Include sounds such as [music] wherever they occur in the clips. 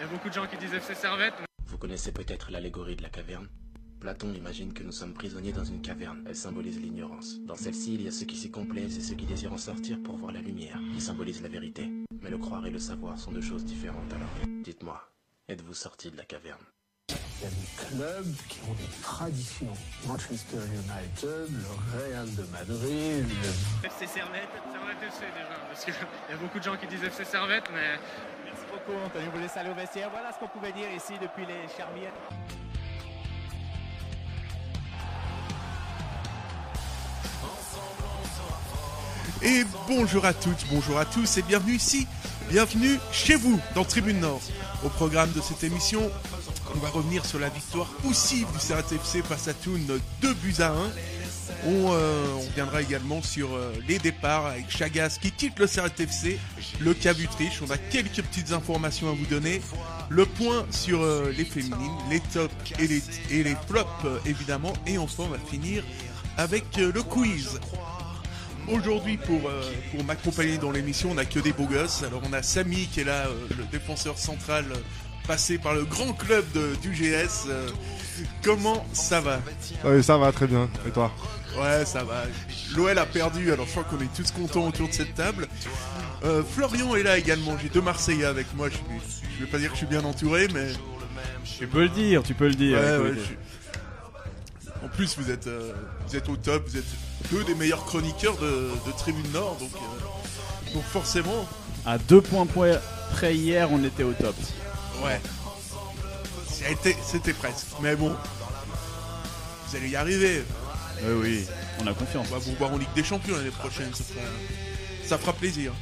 Il y a beaucoup de gens qui disent FC Servette. Vous connaissez peut-être l'allégorie de la caverne Platon imagine que nous sommes prisonniers dans une caverne. Elle symbolise l'ignorance. Dans celle-ci, il y a ceux qui s'y complaisent et ceux qui désirent en sortir pour voir la lumière, qui symbolise la vérité. Mais le croire et le savoir sont deux choses différentes alors. Dites-moi, êtes-vous sortis de la caverne? Il y a des clubs qui ont des traditions. Manchester United, le Real de Madrid, le... FC Servette, Servette FC déjà. Parce qu'il y a beaucoup de gens qui disent FC Servette, mais Merci Et bonjour à toutes, bonjour à tous et bienvenue ici, bienvenue chez vous dans Tribune Nord. Au programme de cette émission, on va revenir sur la victoire poussive du CRTFC face à Thun, 2 buts à 1. On, euh, on reviendra également sur euh, les départs avec Chagas qui quitte le CRTFC, le cas Butriche. On a quelques petites informations à vous donner. Le point sur euh, les féminines, les tops et les, flops évidemment. Et enfin, on va finir avec le quiz. Aujourd'hui, pour, m'accompagner dans l'émission, on n'a que des beaux gosses. Alors, on a Samy qui est là, le défenseur central passé par le grand club de, du GS. Comment ça va? Oui, ça va très bien. Et toi? Ouais, ça va. L'OL a perdu, alors je crois qu'on est tous contents autour de cette table. Euh, Florian est là également. J'ai deux Marseillais avec moi. Je, suis- je vais pas dire que je suis bien entouré, mais Tu peux le dire, tu peux le dire. Ouais, écoute. ouais, je suis- En plus, vous êtes, euh, vous êtes au top, vous êtes deux des meilleurs chroniqueurs de, de Tribune Nord, donc, euh, donc forcément, À deux points près hier, on était au top. ouais. C'était presque. Mais bon, vous allez y arriver. Oui, on a confiance. On va vous voir en Ligue des Champions l'année prochaine, ça fera, plaisir.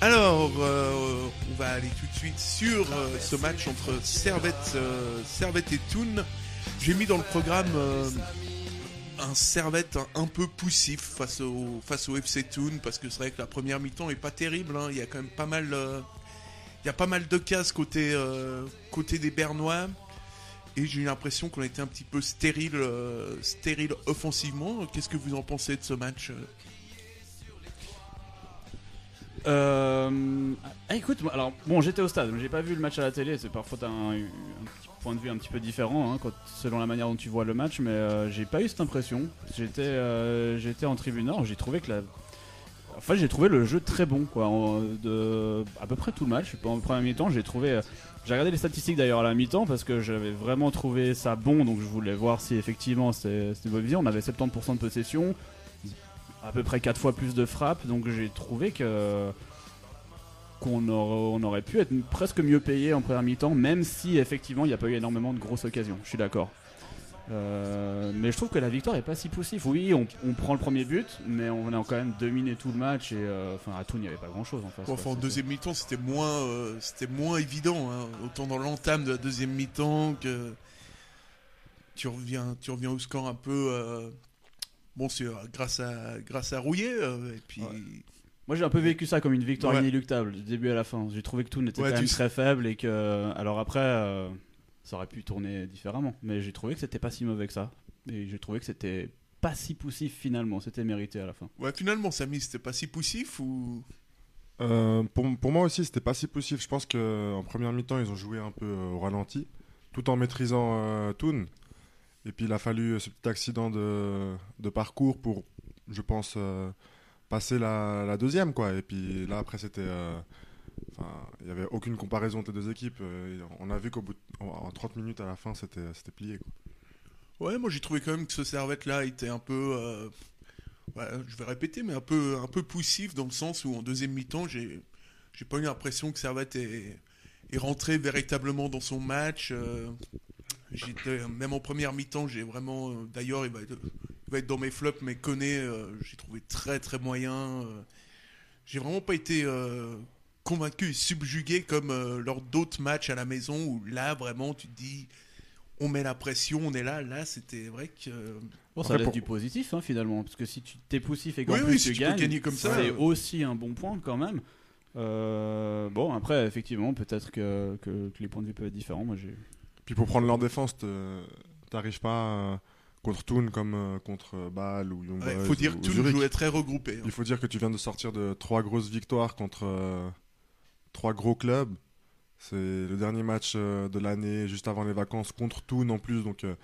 Alors, euh, on va aller tout de suite sur euh, ce match entre Servette, euh, Servette et Thun. J'ai mis dans le programme un Servette un, peu poussif face au, face au FC Thun, parce que c'est vrai que la première mi-temps est pas terrible. hein. Il y a quand même pas mal, il y a pas mal de cases côté, côté des Bernois. Et j'ai eu l'impression qu'on était un petit peu stérile, euh, stérile offensivement. Qu'est-ce que vous en pensez de ce match euh Euh, écoute, alors bon, j'étais au stade, mais j'ai pas vu le match à la télé. C'est parfois t'as un, un petit point de vue un petit peu différent, hein, quand, selon la manière dont tu vois le match. Mais euh, j'ai pas eu cette impression. J'étais, j'étais en tribune nord. J'ai trouvé que la, enfin, j'ai trouvé le jeu très bon, quoi. de à peu près tout le match. En première mi-temps, j'ai trouvé. euh, j'ai regardé les statistiques d'ailleurs à la mi-temps parce que j'avais vraiment trouvé ça bon, donc je voulais voir si effectivement c'était une bonne vision. On avait 70% de possession, à peu près 4 fois plus de frappes, donc j'ai trouvé que qu'on aurait, on aurait pu être presque mieux payé en première mi-temps, même si effectivement il n'y a pas eu énormément de grosses occasions. Je suis d'accord. Euh, mais je trouve que la victoire est pas si poussive. Oui, on, on prend le premier but, mais on a quand même dominé tout le match et euh, enfin à tout il n'y avait pas grand chose en face. Bon, enfin, en deuxième mi-temps, c'était moins, euh, c'était moins évident. hein. Autant dans l'entame de la deuxième mi-temps que tu reviens, tu reviens au score un peu. Bon, c'est grâce à grâce à Rouillet. et puis, Moi j'ai un peu vécu ça comme une victoire Ouais. inéluctable du début à la fin. J'ai trouvé que tout n'était Ouais, quand même sais- très faible et que alors après ça aurait pu tourner différemment. Mais j'ai trouvé que c'était pas si mauvais que ça et j'ai trouvé que c'était pas si poussif finalement. C'était mérité à la fin. ouais, finalement, Samy, c'était pas si poussif ou? Euh, pour, pour moi aussi, c'était pas si poussif. Je pense qu'en première mi-temps, ils ont joué un peu euh, au ralenti, tout en maîtrisant euh, Toon. Et puis, il a fallu euh, ce petit accident de, de parcours pour, je pense, euh, passer la, la deuxième. Quoi. Et puis là, après, c'était. Il n'y avait aucune comparaison entre les deux équipes. Euh, on a vu qu'au bout de- en, en 30 minutes à la fin, c'était plié. Quoi. Ouais, moi j'ai trouvé quand même que ce Servette-là était un peu, euh, je vais répéter, mais un peu, un peu poussif dans le sens où en deuxième mi-temps, j'ai, pas eu l'impression que Servette est, est rentré véritablement dans son match. euh, même en première mi-temps, j'ai vraiment, d'ailleurs, il il va être dans mes flops, mais euh, j'ai trouvé très très moyen. j'ai vraiment pas été convaincu et subjugué comme euh, lors d'autres matchs à la maison où là vraiment tu te dis on met la pression, on est là. Là, c'était vrai que. Bon, ça Après, laisse pour- du positif hein, finalement parce que si tu t'es poussif et qu'en Oui, plus oui, si tu tu peux gagnes, gagner comme ça, c'est euh. aussi un bon point quand même. Euh, bon après effectivement peut-être que, que, que les points de vue peuvent être différents. Moi j'ai Puis pour prendre leur défense, t'arrives pas euh, contre Toon comme euh, contre euh, Bâle ou Young Il Boys faut dire que Zurich. jouait très regroupé. hein. Il faut dire que tu viens de sortir de trois grosses victoires contre euh, trois gros clubs. C'est le dernier match euh, de l'année, juste avant les vacances, contre Toon en plus. Donc, euh,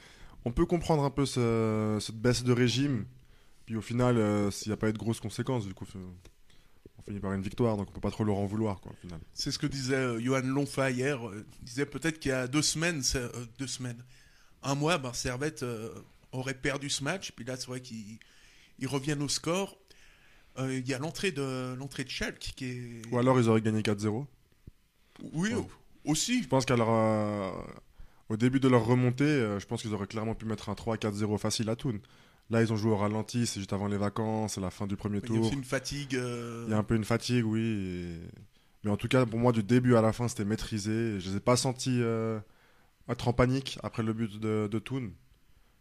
on peut comprendre un peu ce- cette baisse de régime. Puis au final, euh, s'il n'y a pas eu de grosses conséquences, du coup, on finit par une victoire. Donc, on peut pas trop leur en vouloir, quoi. C'est ce que disait Johan Lonfa hier. il disait peut-être qu'il y a deux semaines, deux semaines, un mois, ben, Servette aurait perdu ce match. Puis là, c'est vrai qu'ils ils reviennent au score. Euh, Il y a l'entrée de l'entrée de Schalke qui est. Ou alors, ils auraient gagné 4-0. Oui, Ouais. aussi. Je pense qu'à leur, euh, au début de leur remontée, euh, je pense qu'ils auraient clairement pu mettre un 3-4-0 facile à Toon. Là, ils ont joué au ralenti, c'est juste avant les vacances, c'est la fin du premier Il y a tour. aussi une fatigue. euh, Il y a un peu une fatigue, oui. et- Mais en tout cas, pour moi, du début à la fin, c'était maîtrisé. Je les ai pas sentis euh, être en panique après le but de, de Toon,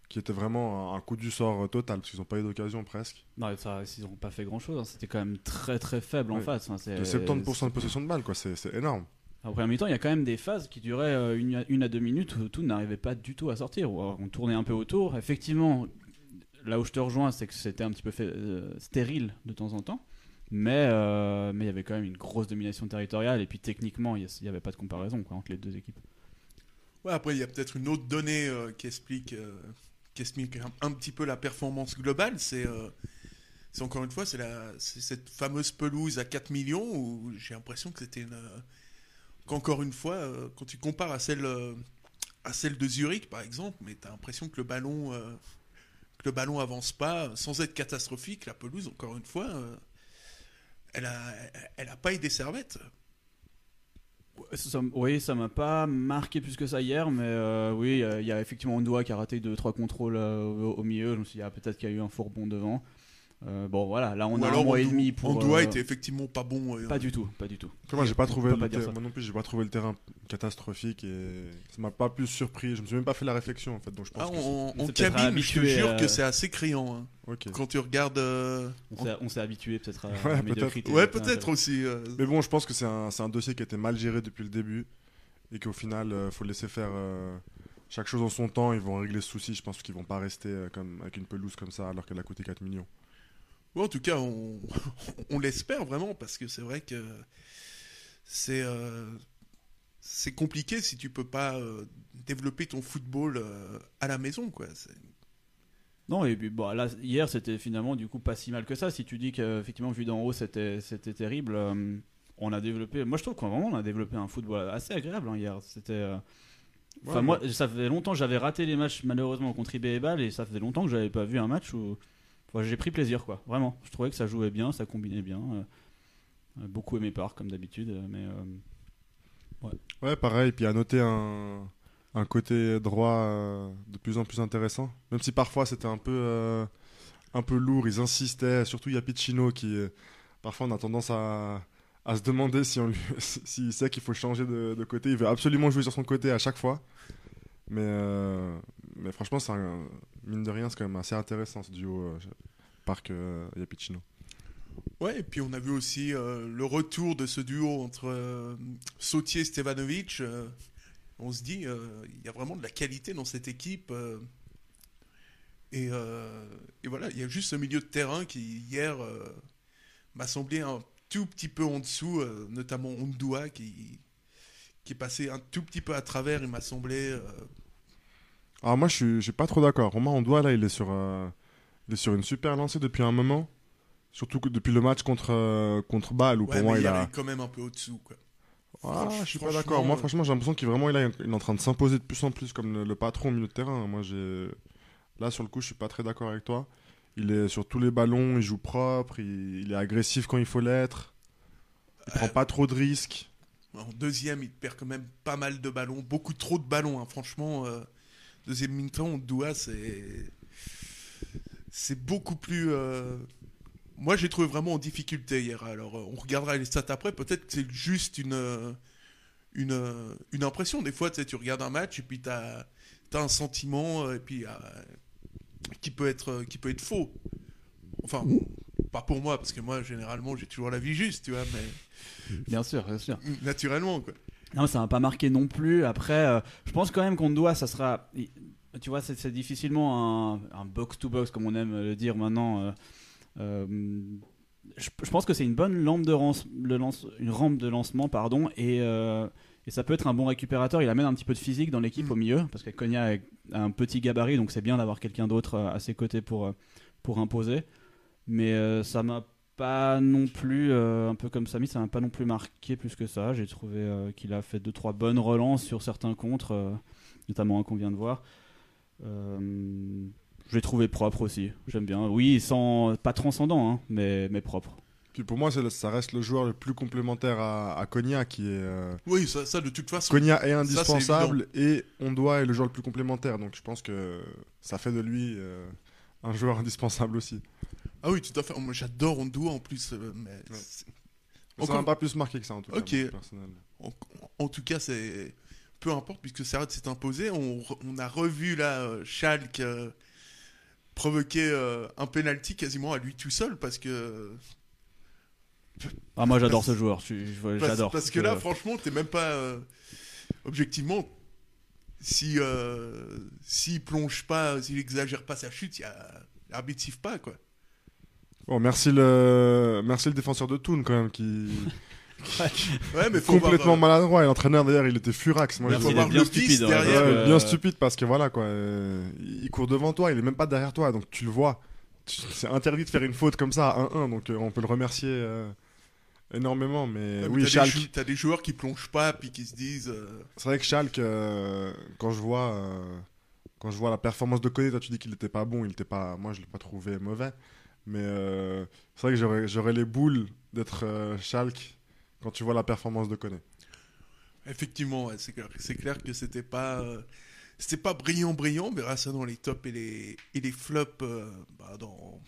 qui était vraiment un, coup du sort euh, total, parce qu'ils n'ont pas eu d'occasion presque. Non, ça, ils n'ont pas fait grand chose. C'était quand même très très faible en face. Enfin, c'est- De 70% de possession de balle, quoi. C'est énorme. En première mi-temps, il y a quand même des phases qui duraient euh, une, à- une à deux minutes où tout n'arrivait pas du tout à sortir. On tournait un peu autour. Effectivement, là où je te rejoins, c'est que c'était un petit peu fait, euh, stérile de temps en temps. Mais euh, mais il y avait quand même une grosse domination territoriale. Et puis techniquement, il n'y avait pas de comparaison quoi, entre les deux équipes. Ouais, après, il y a peut-être une autre donnée euh, qui explique, euh, qui explique un, un petit peu la performance globale. C'est, euh, encore une fois, cette fameuse pelouse à 4 millions où j'ai l'impression que c'était une. euh, qu'encore une fois, euh, quand tu compares à celle, à celle de Zurich, par exemple, mais tu as l'impression que le ballon. que le ballon avance pas sans être catastrophique, la pelouse, encore une fois, elle a, elle a pas aidé Servette. Oui, ça m'a pas marqué plus que ça hier, mais euh, oui, il y a effectivement Ondoa qui a raté deux trois contrôles euh, au, au milieu. Je me suis dit, ah, peut-être qu'il y a eu un fourbon devant. Euh, bon, voilà, là on Ou a alors un mois et demi pour. Ondua euh, était effectivement pas bon. euh, Pas du tout, pas du tout. Après, moi, j'ai pas On trouvé peut le pas dire ter- ça. moi non plus, j'ai pas trouvé le terrain catastrophique et ça m'a pas plus surpris. Je me suis même pas fait la réflexion en fait, donc je pense Ah, que c'est- en, en C'est peut-être cabine, je te jure que c'est assez criant. hein. Quand tu regardes. euh, On s'est- On habitué peut-être à Ouais, la peut-être. Ouais, Ouais, peut-être aussi. euh, Mais bon, je pense que c'est un, c'est un dossier qui a été mal géré depuis le début et qu'au final, il faut laisser faire euh, chaque chose en son temps. Ils vont régler ce souci. Je pense qu'ils vont pas rester euh, comme, avec une pelouse comme ça alors qu'elle a coûté 4 millions. Ouais, en tout cas, on, [laughs] on l'espère vraiment parce que c'est vrai que c'est euh, c'est compliqué si tu peux pas euh, développer ton football euh, à la maison, quoi. Non, et puis bon, là, hier c'était finalement du coup pas si mal que ça. Si tu dis qu'effectivement, vu d'en haut, c'était terrible, on a développé. Moi je trouve qu'on on a développé un football assez agréable hein, hier. C'était. Enfin, Ouais, moi, ça faisait longtemps que j'avais raté les matchs malheureusement contre IB et et ça faisait longtemps que j'avais pas vu un match où j'ai pris plaisir, quoi. Vraiment. Je trouvais que ça jouait bien, ça combinait bien. euh, euh, beaucoup aimé par, comme d'habitude, euh, mais. Ouais, pareil. Puis à noter un, côté droit de plus en plus intéressant. Même si parfois c'était un peu, un peu lourd, ils insistaient. Surtout il y a Piccino qui, parfois on a tendance à, se demander si on [laughs] s'il sait qu'il faut changer de côté. Il veut absolument jouer sur son côté à chaque fois. Mais, euh, mais franchement, mine de rien, c'est quand même assez intéressant ce duo euh, Parc euh, Yapicino. Ouais, et puis on a vu aussi euh, le retour de ce duo entre euh, Sautier et Stevanovic. euh, on se dit, euh, il y a vraiment de la qualité dans cette équipe. euh, et, euh, et voilà, il y a juste ce milieu de terrain qui, hier, euh, m'a semblé un tout petit peu en dessous, euh, notamment Ondua qui, qui est passé un tout petit peu à travers, il m'a semblé. euh, Alors moi, je suis, je suis pas trop d'accord. Pour moi, on doit là, il est sur, euh, il est sur une super lancée depuis un moment. Surtout que depuis le match contre euh, contre Bâle où ouais, pour moi il hier, a. il est quand même un peu au-dessous. quoi. Ah, je suis pas d'accord. Moi, euh, franchement, j'ai l'impression qu'il vraiment il, a- il est en train de s'imposer de plus en plus comme le, le patron au milieu de terrain. Moi, j'ai là sur le coup, je suis pas très d'accord avec toi. Il est sur tous les ballons, il joue propre, il, il est agressif quand il faut l'être. Il prend pas trop de risques. En deuxième, il perd quand même pas mal de ballons, beaucoup trop de ballons. hein. Franchement, euh, deuxième mi-temps, Doua, c'est c'est beaucoup plus. euh, Moi, j'ai trouvé vraiment en difficulté hier. Alors, euh, on regardera les stats après. Peut-être que c'est juste une une, une impression. Des fois, tu tu regardes un match et puis tu as, un sentiment et puis qui peut être qui peut être faux. Enfin, pas pour moi parce que moi, généralement, j'ai toujours la vie juste, tu vois, mais [laughs] Bien sûr, bien sûr. naturellement, quoi. Non, ça m'a pas marqué non plus. Après, euh, je pense quand même qu'on doit, ça sera. Tu vois, c'est difficilement un, un box-to-box, comme on aime le dire maintenant. euh, euh, je, je pense que c'est une bonne lampe de rance- le lance- une rampe de lancement, pardon. Et, Et ça peut être un bon récupérateur. Il amène un petit peu de physique dans l'équipe Mm. au milieu, parce que Konya a un petit gabarit, donc c'est bien d'avoir quelqu'un d'autre à ses côtés pour, pour imposer. Mais euh, ça m'a pas non plus, euh, un peu comme Samy, ça m'a pas non plus marqué plus que ça. J'ai trouvé euh, qu'il a fait deux trois bonnes relances sur certains contres, euh, notamment un qu'on vient de voir. Euh, je l'ai trouvé propre aussi. J'aime bien. Oui, sans pas transcendant, hein, mais mais propre. Puis pour moi, ça reste le joueur le plus complémentaire à, à Konya, qui est. euh, Oui, ça, ça, de toute façon. Konya est indispensable et Ondoa est le joueur le plus complémentaire. Donc je pense que ça fait de lui euh, un joueur [laughs] indispensable aussi. Ah oui, tout à fait. Moi, j'adore Ondoa en plus. euh, mais Ouais. Ça Encore- m'a pas plus marqué que ça en tout cas. Ok. En, en tout cas, c'est peu importe puisque Serrat s'est imposé. On, a revu là euh, Schalke euh, provoquer euh, un penalty quasiment à lui tout seul parce que Ah, moi j'adore ce joueur. Parce, J'adore. parce que là, franchement, t'es même pas euh, objectivement. Si euh, s'il plonge pas, s'il exagère pas sa chute, il y a l'arbitre siffle pas quoi. Bon, merci le, merci le défenseur de Toon quand même qui [laughs] Ouais, mais faut complètement voir, euh, maladroit. Et l'entraîneur d'ailleurs, il était furax. Moi, faut il voir est bien le stupide. hein, derrière, Ouais, que, bien euh, stupide parce que voilà quoi, euh, il court devant toi, il est même pas derrière toi, donc tu le vois. Tu- C'est interdit de faire une faute comme ça à 1-1, donc euh, on peut le remercier euh, énormément. Mais ouais, mais oui, t'as des Schalke, jou- t'as des joueurs qui plongent pas puis qui se disent. euh, c'est vrai que Schalke, euh, quand je vois, euh, quand je vois la performance de Koné, toi tu dis qu'il était pas bon, il était pas, moi je l'ai pas trouvé mauvais, mais euh, c'est vrai que j'aurais, les boules d'être euh, Schalke quand tu vois la performance de Koné. Effectivement, ouais, c'est clair, que c'était pas, euh, c'était pas brillant, brillant, mais ça dans les tops et les, et les flops. euh, bah, dans...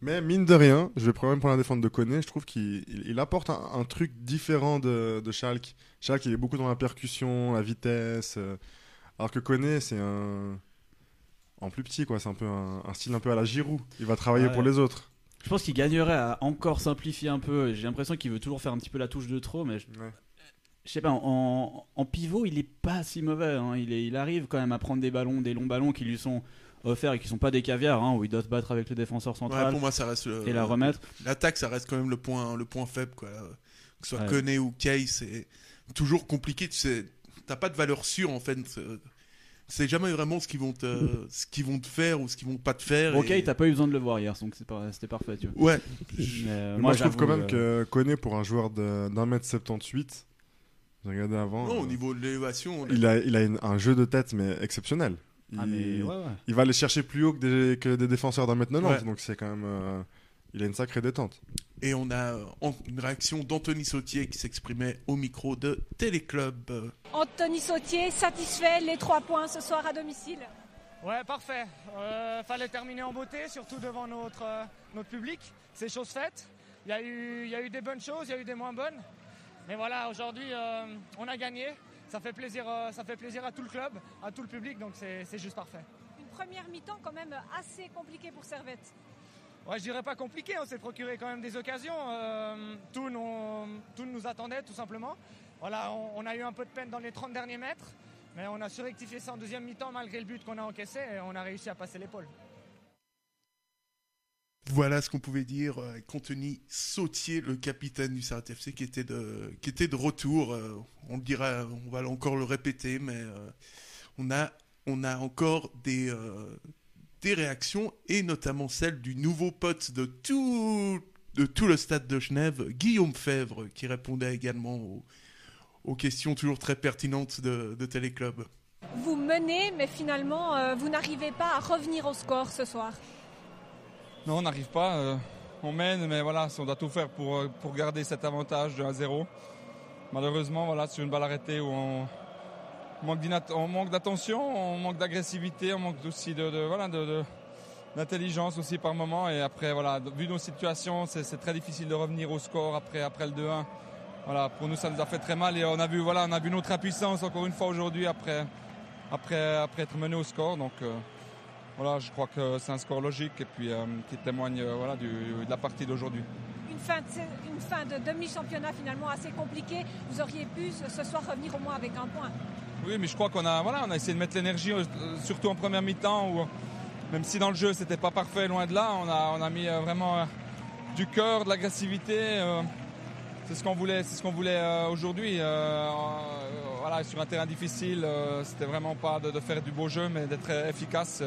Mais mine de rien, je vais quand même prendre la défense de Koné. Je trouve qu'il il- il apporte un, un truc différent de, de Schalke. Schalke, il est beaucoup dans la percussion, la vitesse. alors que Koné, c'est un. En plus petit, quoi. C'est un peu un, un style un peu à la Giroud. Il va travailler Ouais. pour les autres. Je pense qu'il gagnerait à encore simplifier un peu. J'ai l'impression qu'il veut toujours faire un petit peu la touche de trop, mais je, je sais pas, en, en pivot, il est pas si mauvais. hein. Il, est- il arrive quand même à prendre des ballons, des longs ballons qui lui sont offerts et qui sont pas des caviars, hein, où il doit se battre avec le défenseur Ouais, central pour moi, ça reste le- et la remettre. l'attaque, ça reste quand même le point, le point faible, quoi. Que ce soit Ouais. Koné ou Kay, c'est toujours compliqué. Tu sais, t'as pas de valeur sûre en fait. C'est- jamais vraiment ce qu'ils vont te, ce qu'ils vont te faire ou ce qu'ils vont pas te faire. Ok, et- t'as pas eu besoin de le voir hier, donc c'était parfait. Tu vois. Ouais. Mais, euh, moi, je trouve quand même euh, que Koné, pour un joueur d'un mètre 78, j'ai regardé avant. Non, euh, au niveau de l'élévation, il a, il a une- un jeu de tête, mais exceptionnel. Il, Ah, mais ouais, ouais. il va aller chercher plus haut que des, que des défenseurs d'un mètre 90, Ouais. donc c'est quand même. euh, il a une sacrée détente. Et on a euh, une réaction d'Anthony Sautier qui s'exprimait au micro de Téléclub. Anthony Sautier, satisfait les trois points ce soir à domicile Ouais, parfait. Euh, fallait terminer en beauté, surtout devant notre, euh, notre public. C'est chose faite. Il y, a eu, il y a eu des bonnes choses, il y a eu des moins bonnes. Mais voilà, aujourd'hui, euh, on a gagné. Ça fait, plaisir, euh, ça fait plaisir à tout le club, à tout le public, donc c'est c'est juste parfait. Une première mi-temps quand même assez compliquée pour Servette. Je dirais pas compliqué, on s'est procuré quand même des occasions. Euh, tout, nous, tout nous attendait, tout simplement. Voilà, on, a eu un peu de peine dans les 30 derniers mètres, mais on a surrectifié ça en deuxième mi-temps malgré le but qu'on a encaissé et on a réussi à passer l'épaule. Voilà ce qu'on pouvait dire euh, Anthony Sautier, le capitaine du Servette FC, qui était de, qui était de retour. euh, on le dira, on va encore le répéter, mais on, a, on a encore des, des réactions, et notamment celle du nouveau pote de tout, de tout le stade de Genève, Guillaume Fèvre, qui répondait également aux, aux questions toujours très pertinentes de, de Téléclub. Vous menez, mais finalement, euh, vous n'arrivez pas à revenir au score ce soir. Non, on n'arrive pas. euh, on mène, mais voilà, on doit tout faire pour, euh, pour garder cet avantage de 1-0. Malheureusement, voilà, sur une balle arrêtée où on on manque d'attention, on manque d'agressivité, on manque aussi de, voilà, d'intelligence aussi par moment. Et après, voilà, vu nos situations, c'est, très difficile de revenir au score après, après le 2-1. Voilà, pour nous, ça nous a fait très mal et on a vu, voilà, on a vu notre impuissance encore une fois aujourd'hui après, après, après être mené au score. Donc, euh, voilà, je crois que c'est un score logique et puis euh, qui témoigne euh, voilà, de la partie d'aujourd'hui. Une fin de, une fin de demi-championnat finalement assez compliquée. Vous auriez pu ce soir revenir au moins avec un point. Oui, mais je crois qu'on a, voilà, on a essayé de mettre l'énergie, euh, surtout en première mi-temps, où même si dans le jeu c'était pas parfait, loin de là, on a, on a mis euh, vraiment euh, du cœur, de l'agressivité. euh, c'est ce qu'on voulait, c'est ce qu'on voulait euh, aujourd'hui. Euh, euh, voilà, sur un terrain difficile, euh, c'était vraiment pas de, faire du beau jeu, mais d'être efficace.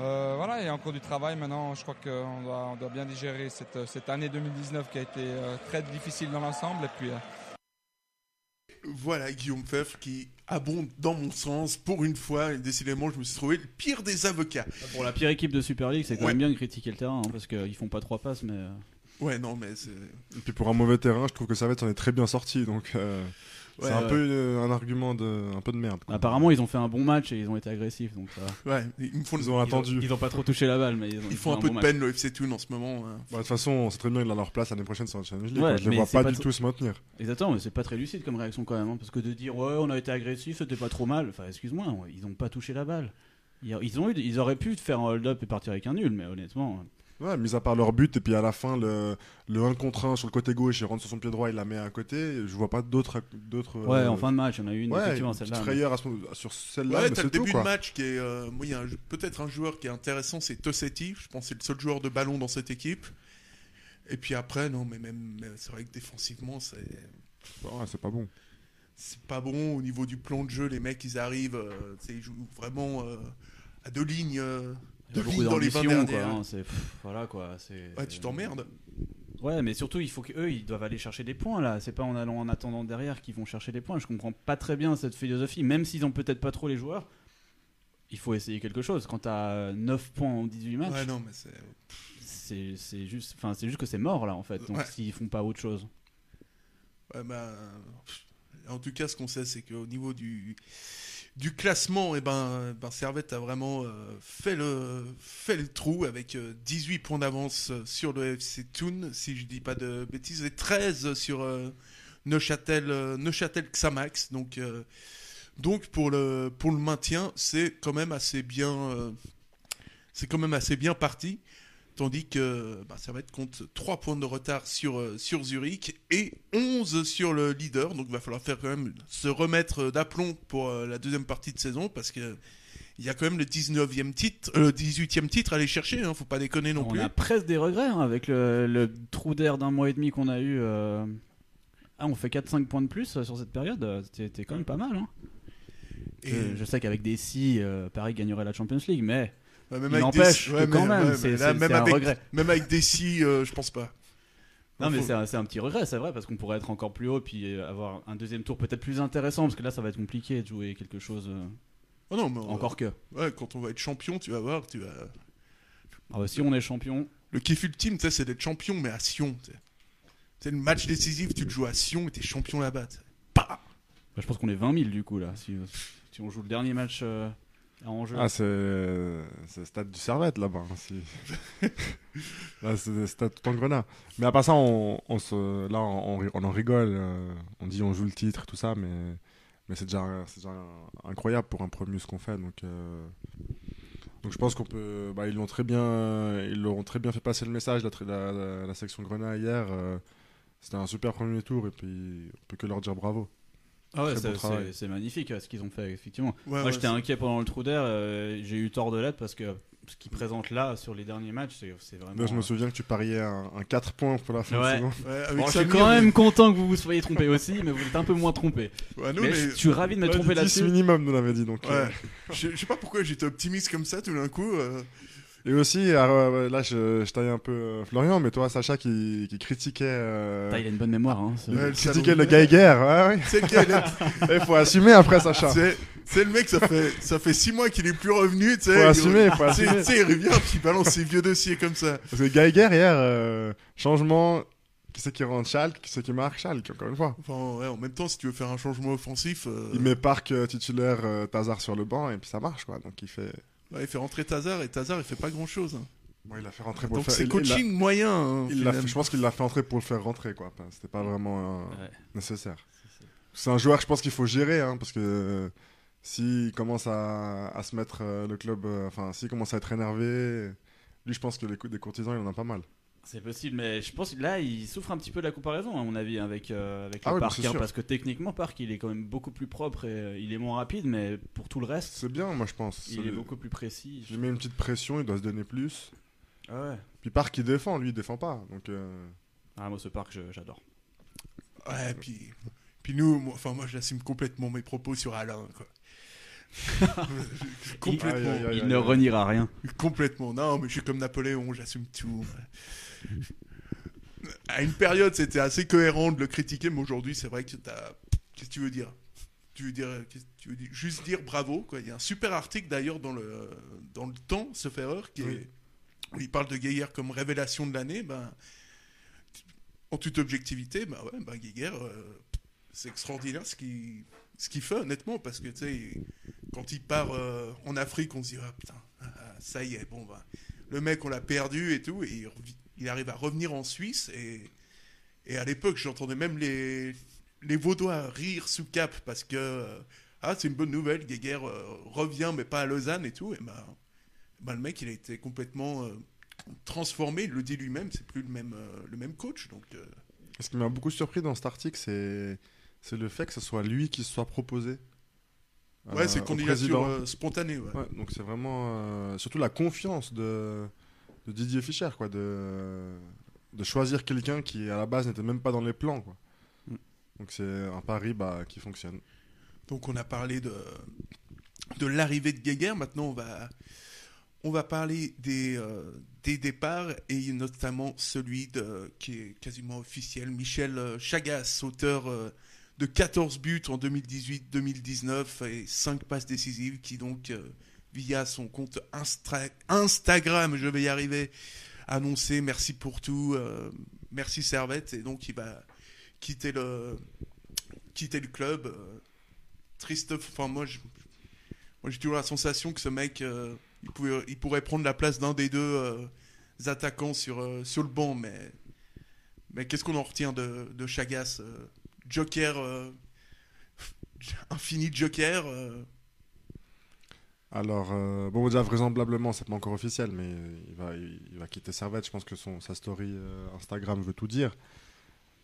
Euh, voilà, il y a encore du travail maintenant. Je crois qu'on doit, on doit bien digérer cette, cette année 2019 qui a été euh, très difficile dans l'ensemble. Puis, euh, Voilà Guillaume Fèvre qui abonde dans mon sens pour une fois. Et décidément, je me suis trouvé le pire des avocats. Pour la pire équipe de Super League, c'est quand Ouais. même bien de critiquer le terrain hein, parce qu'ils font pas trois passes, mais. euh, Ouais, non, mais c'est. Et puis pour un mauvais terrain, je trouve que Servette en est très bien sorti. Donc euh, Ouais, c'est un ouais. peu euh, un argument de, un peu de merde. quoi. Apparemment, ils ont fait un bon match et ils ont été agressifs, donc ça va. Ouais, ils me font Ils ont attendu. Ils ont pas trop touché la balle, mais ils, ont font un peu bon de match. peine le FC Toon en ce moment. hein. Bah, de toute façon, on sait très bien qu'il a leur place l'année prochaine sur la Challenge League. Je les vois c'est pas, pas du tout se maintenir. Exactement, mais c'est pas très lucide comme réaction quand même, hein, parce que de dire ouais, on a été agressif, c'était pas trop mal. Enfin, excuse-moi, ils ont pas touché la balle. Ils, ils ont eu, ils auraient pu faire un hold-up et partir avec un nul, mais honnêtement. Ouais, mis à part leur but, et puis à la fin, le, le 1 contre 1 sur le côté gauche, il rentre sur son pied droit, il la met à côté. Je vois pas d'autres. d'autres Ouais, euh, en fin de match, on a eu une ouais, effectivement celle-là. mais- frayeur à ce- sur celle-là. Ouais, mais t'as c'est le tout, début quoi. de match qui est. euh, moi, il y a un- peut-être un joueur qui est intéressant, c'est Tossetti. Je pense que c'est le seul joueur de ballon dans cette équipe. Et puis après, non, mais même. mais C'est vrai que défensivement, c'est. Ouais, c'est pas bon. C'est pas bon au niveau du plan de jeu. Les mecs, ils arrivent. euh, ils jouent vraiment euh, à deux lignes. Beaucoup lignes dans les 20 d'ambition, dernières. quoi. hein, pff, voilà quoi. Ouais, tu t'emmerdes. Ouais, mais surtout, il faut qu'eux, ils doivent aller chercher des points là. C'est pas en allant en attendant derrière qu'ils vont chercher des points. Je comprends pas très bien cette philosophie. Même s'ils ont peut-être pas trop les joueurs, il faut essayer quelque chose. Quand t'as 9 points en 18 matchs, Ouais, non, mais c'est. c'est juste, enfin, c'est juste que c'est mort là en fait. Donc Ouais. s'ils font pas autre chose. Ouais, bah, en tout cas, ce qu'on sait, c'est qu'au niveau du, du classement, eh ben, ben, Servette a vraiment euh, fait, le, fait le trou avec euh, 18 points d'avance euh, sur le FC Thun, si je dis pas de bêtises, et 13 sur euh, Neuchâtel, euh, Neuchâtel Xamax. Donc, euh, donc pour, le, pour le maintien, c'est quand même assez bien, euh, c'est quand même assez bien parti. Tandis que bah, Servette compte 3 points de retard sur, euh, sur Zurich et 11 sur le leader. Donc il va falloir faire quand même se remettre d'aplomb pour euh, la deuxième partie de saison parce que il y a quand même le 19e titre, euh, le 18e titre à aller chercher, hein, faut pas déconner non on plus. a presque des regrets hein, avec le, le trou d'air d'un mois et demi qu'on a eu. euh, Ah, on fait 4-5 points de plus euh, sur cette période. euh, C'était quand même pas mal. hein. Et- Je, je sais qu'avec des si, euh, Paris gagnerait la Champions League, mais Ouais, même il avec n'empêche des- ouais, quand même, ouais, c'est mais là, c'est- même c'est un avec- regret. Même avec Dessy, euh, je pense pas. Non, mais c'est un, c'est un petit regret, c'est vrai, parce qu'on pourrait être encore plus haut puis euh, avoir un deuxième tour peut-être plus intéressant, parce que là, ça va être compliqué de jouer quelque chose. euh, Oh non, mais, Encore que. ouais, quand on va être champion, tu vas voir, tu vas. Ah bah, si on est champion, Le kiff ultime, tu sais, c'est d'être champion, mais à Sion. tu sais. C'est le match décisif, tu le joues à Sion et t'es champion là-bas. Bah bah, je pense qu'on est 20 000 du coup, là, si, si on joue le dernier match euh, Ah, c'est le stade du Servette là-bas. hein, si- [laughs] là, c'est le stade tout en grenat. Mais à part ça, on, on se, là, on, on en rigole. euh, on dit on joue le titre, tout ça, mais, mais c'est déjà, déjà incroyable pour un premier ce qu'on fait. Donc, euh, donc je pense qu'on peut. Bah, ils l'ont très bien, ils l'auront très bien fait passer le message. La, tra- la, la- la section grenat hier, euh, c'était un super premier tour et puis on peut que leur dire bravo. Ah ouais, c'est- bon travail. c'est c'est magnifique euh, ce qu'ils ont fait, effectivement. Ouais, Moi, ouais, j'étais c'est- inquiet pendant le trou d'air, euh, j'ai eu tort de l'être parce que ce qu'ils présentent là sur les derniers matchs, c'est c'est vraiment. Je me souviens que tu pariais un, un 4 points pour la fin Ouais. de saison. Ouais, avec Bon, je suis quand même content que vous vous soyez trompé aussi, mais vous êtes un peu moins trompé. Ouais, mais mais- je suis ravi de m'être Ouais, trompé 10 là-dessus. minimum, nous l'avait dit. Donc, Ouais. euh, je, je sais pas pourquoi j'étais optimiste comme ça tout d'un coup. euh. Et aussi, alors, ouais, là, je, je taille un peu euh, Florian, mais toi, Sacha, qui, qui critiquait. euh, il a une bonne mémoire. Hein, ce- Ouais, critiquait le Geiger. Ouais, ouais. C'est lequel Il faut assumer après, Sacha. C'est c'est le mec, ça fait, ça fait six mois qu'il est plus revenu. tu sais. Faut assumer, faut assumer. tu sais, il revient puis il balance ses vieux dossiers comme ça. Parce que Geiger, hier, euh, changement. Qui c'est qui rentre Schalke Qui c'est qui marque Schalke, encore une fois Enfin, ouais, en même temps, si tu veux faire un changement offensif, euh, Il met Park euh, titulaire, euh, Tazar sur le banc, et puis ça marche, quoi. Donc il fait. Ouais, il fait rentrer Tazar et Tazar il fait pas grand chose. Bon, il a fait rentrer pour Donc le faire. c'est il- il l'a- coaching moyen. hein, il fait- je pense qu'il l'a fait entrer pour le faire rentrer, quoi. Enfin, C'était pas vraiment euh, Ouais. nécessaire. C'est un joueur, je pense qu'il faut gérer, hein, parce que euh, s'il commence à, à se mettre euh, le club, euh, enfin, s'il commence à être énervé, lui, je pense que les coups des courtisans, il en a pas mal. C'est possible, mais je pense que là, il souffre un petit peu de la comparaison, à mon avis, avec, euh, avec Ah le oui, Park. c'est hein, parce que techniquement, Park, il est quand même beaucoup plus propre et euh, il est moins rapide, mais pour tout le reste, C'est bien, moi, je pense. il est beaucoup plus précis. Lui mets une petite pression, il doit se donner plus. Ah ouais. Puis Park, il défend, lui, il défend pas. Donc, euh, Ah, moi, ce Park, je- j'adore. Ouais, puis, puis nous, moi, enfin, moi, j'assume complètement mes propos sur Alain, quoi. [laughs] complètement. Il ne reniera rien. Complètement. Non, mais je suis comme Napoléon, j'assume tout. À une période, c'était assez cohérent de le critiquer, mais aujourd'hui, c'est vrai que t'as. Qu'est-ce que tu veux dire? Tu veux dire, tu veux dire? Juste dire bravo. Quoi. Il y a un super article d'ailleurs dans le, dans le temps, sauf erreur, qui Oui. est, où il parle de Geiger comme révélation de l'année. Ben, en toute objectivité, ben ouais, ben Geiger, euh, c'est extraordinaire ce qu'il ce qu'il fait, honnêtement, parce que quand il part euh, en Afrique, on se dit, ah putain, ah, ça y est, bon, ben, le mec, on l'a perdu et tout, et il, il arrive à revenir en Suisse, et, et à l'époque, j'entendais même les, les Vaudois rire sous cap, parce que, euh, ah, c'est une bonne nouvelle, Geiger euh, revient, mais pas à Lausanne et tout, et ben, ben, le mec, il a été complètement euh, transformé, il le dit lui-même, c'est plus le même, euh, le même coach, donc... euh, Ce qui m'a beaucoup surpris dans cet article, c'est c'est le fait que ce soit lui qui se soit proposé. ouais, c'est candidature spontanée, ouais. Ouais, donc c'est vraiment surtout la confiance de, de Didier Fischer, quoi, de, de choisir quelqu'un qui à la base n'était même pas dans les plans, quoi. Mm. Donc c'est un pari bah, qui fonctionne. Donc on a parlé de, de l'arrivée de Geiger. Maintenant on va, on va parler des, euh, des départs et notamment celui de, qui est quasiment officiel, Michel euh, Chagas, auteur euh, de 14 buts en 2018-2019 et 5 passes décisives qui donc euh, via son compte Instagram, je vais y arriver, a annoncé merci pour tout, euh, merci Servette et donc il va quitter le, quitter le club. euh, triste. Enfin, moi, j'ai toujours la sensation que ce mec, euh, il, pourrait prendre la place d'un des deux attaquants sur, sur le banc, mais, qu'est-ce qu'on en retient de, de Chagas Joker, infini Joker. Alors, euh, bon, déjà, vraisemblablement, c'est pas encore officiel, mais il va, il, va quitter Servette. Je pense que sa story euh, Instagram veut tout dire.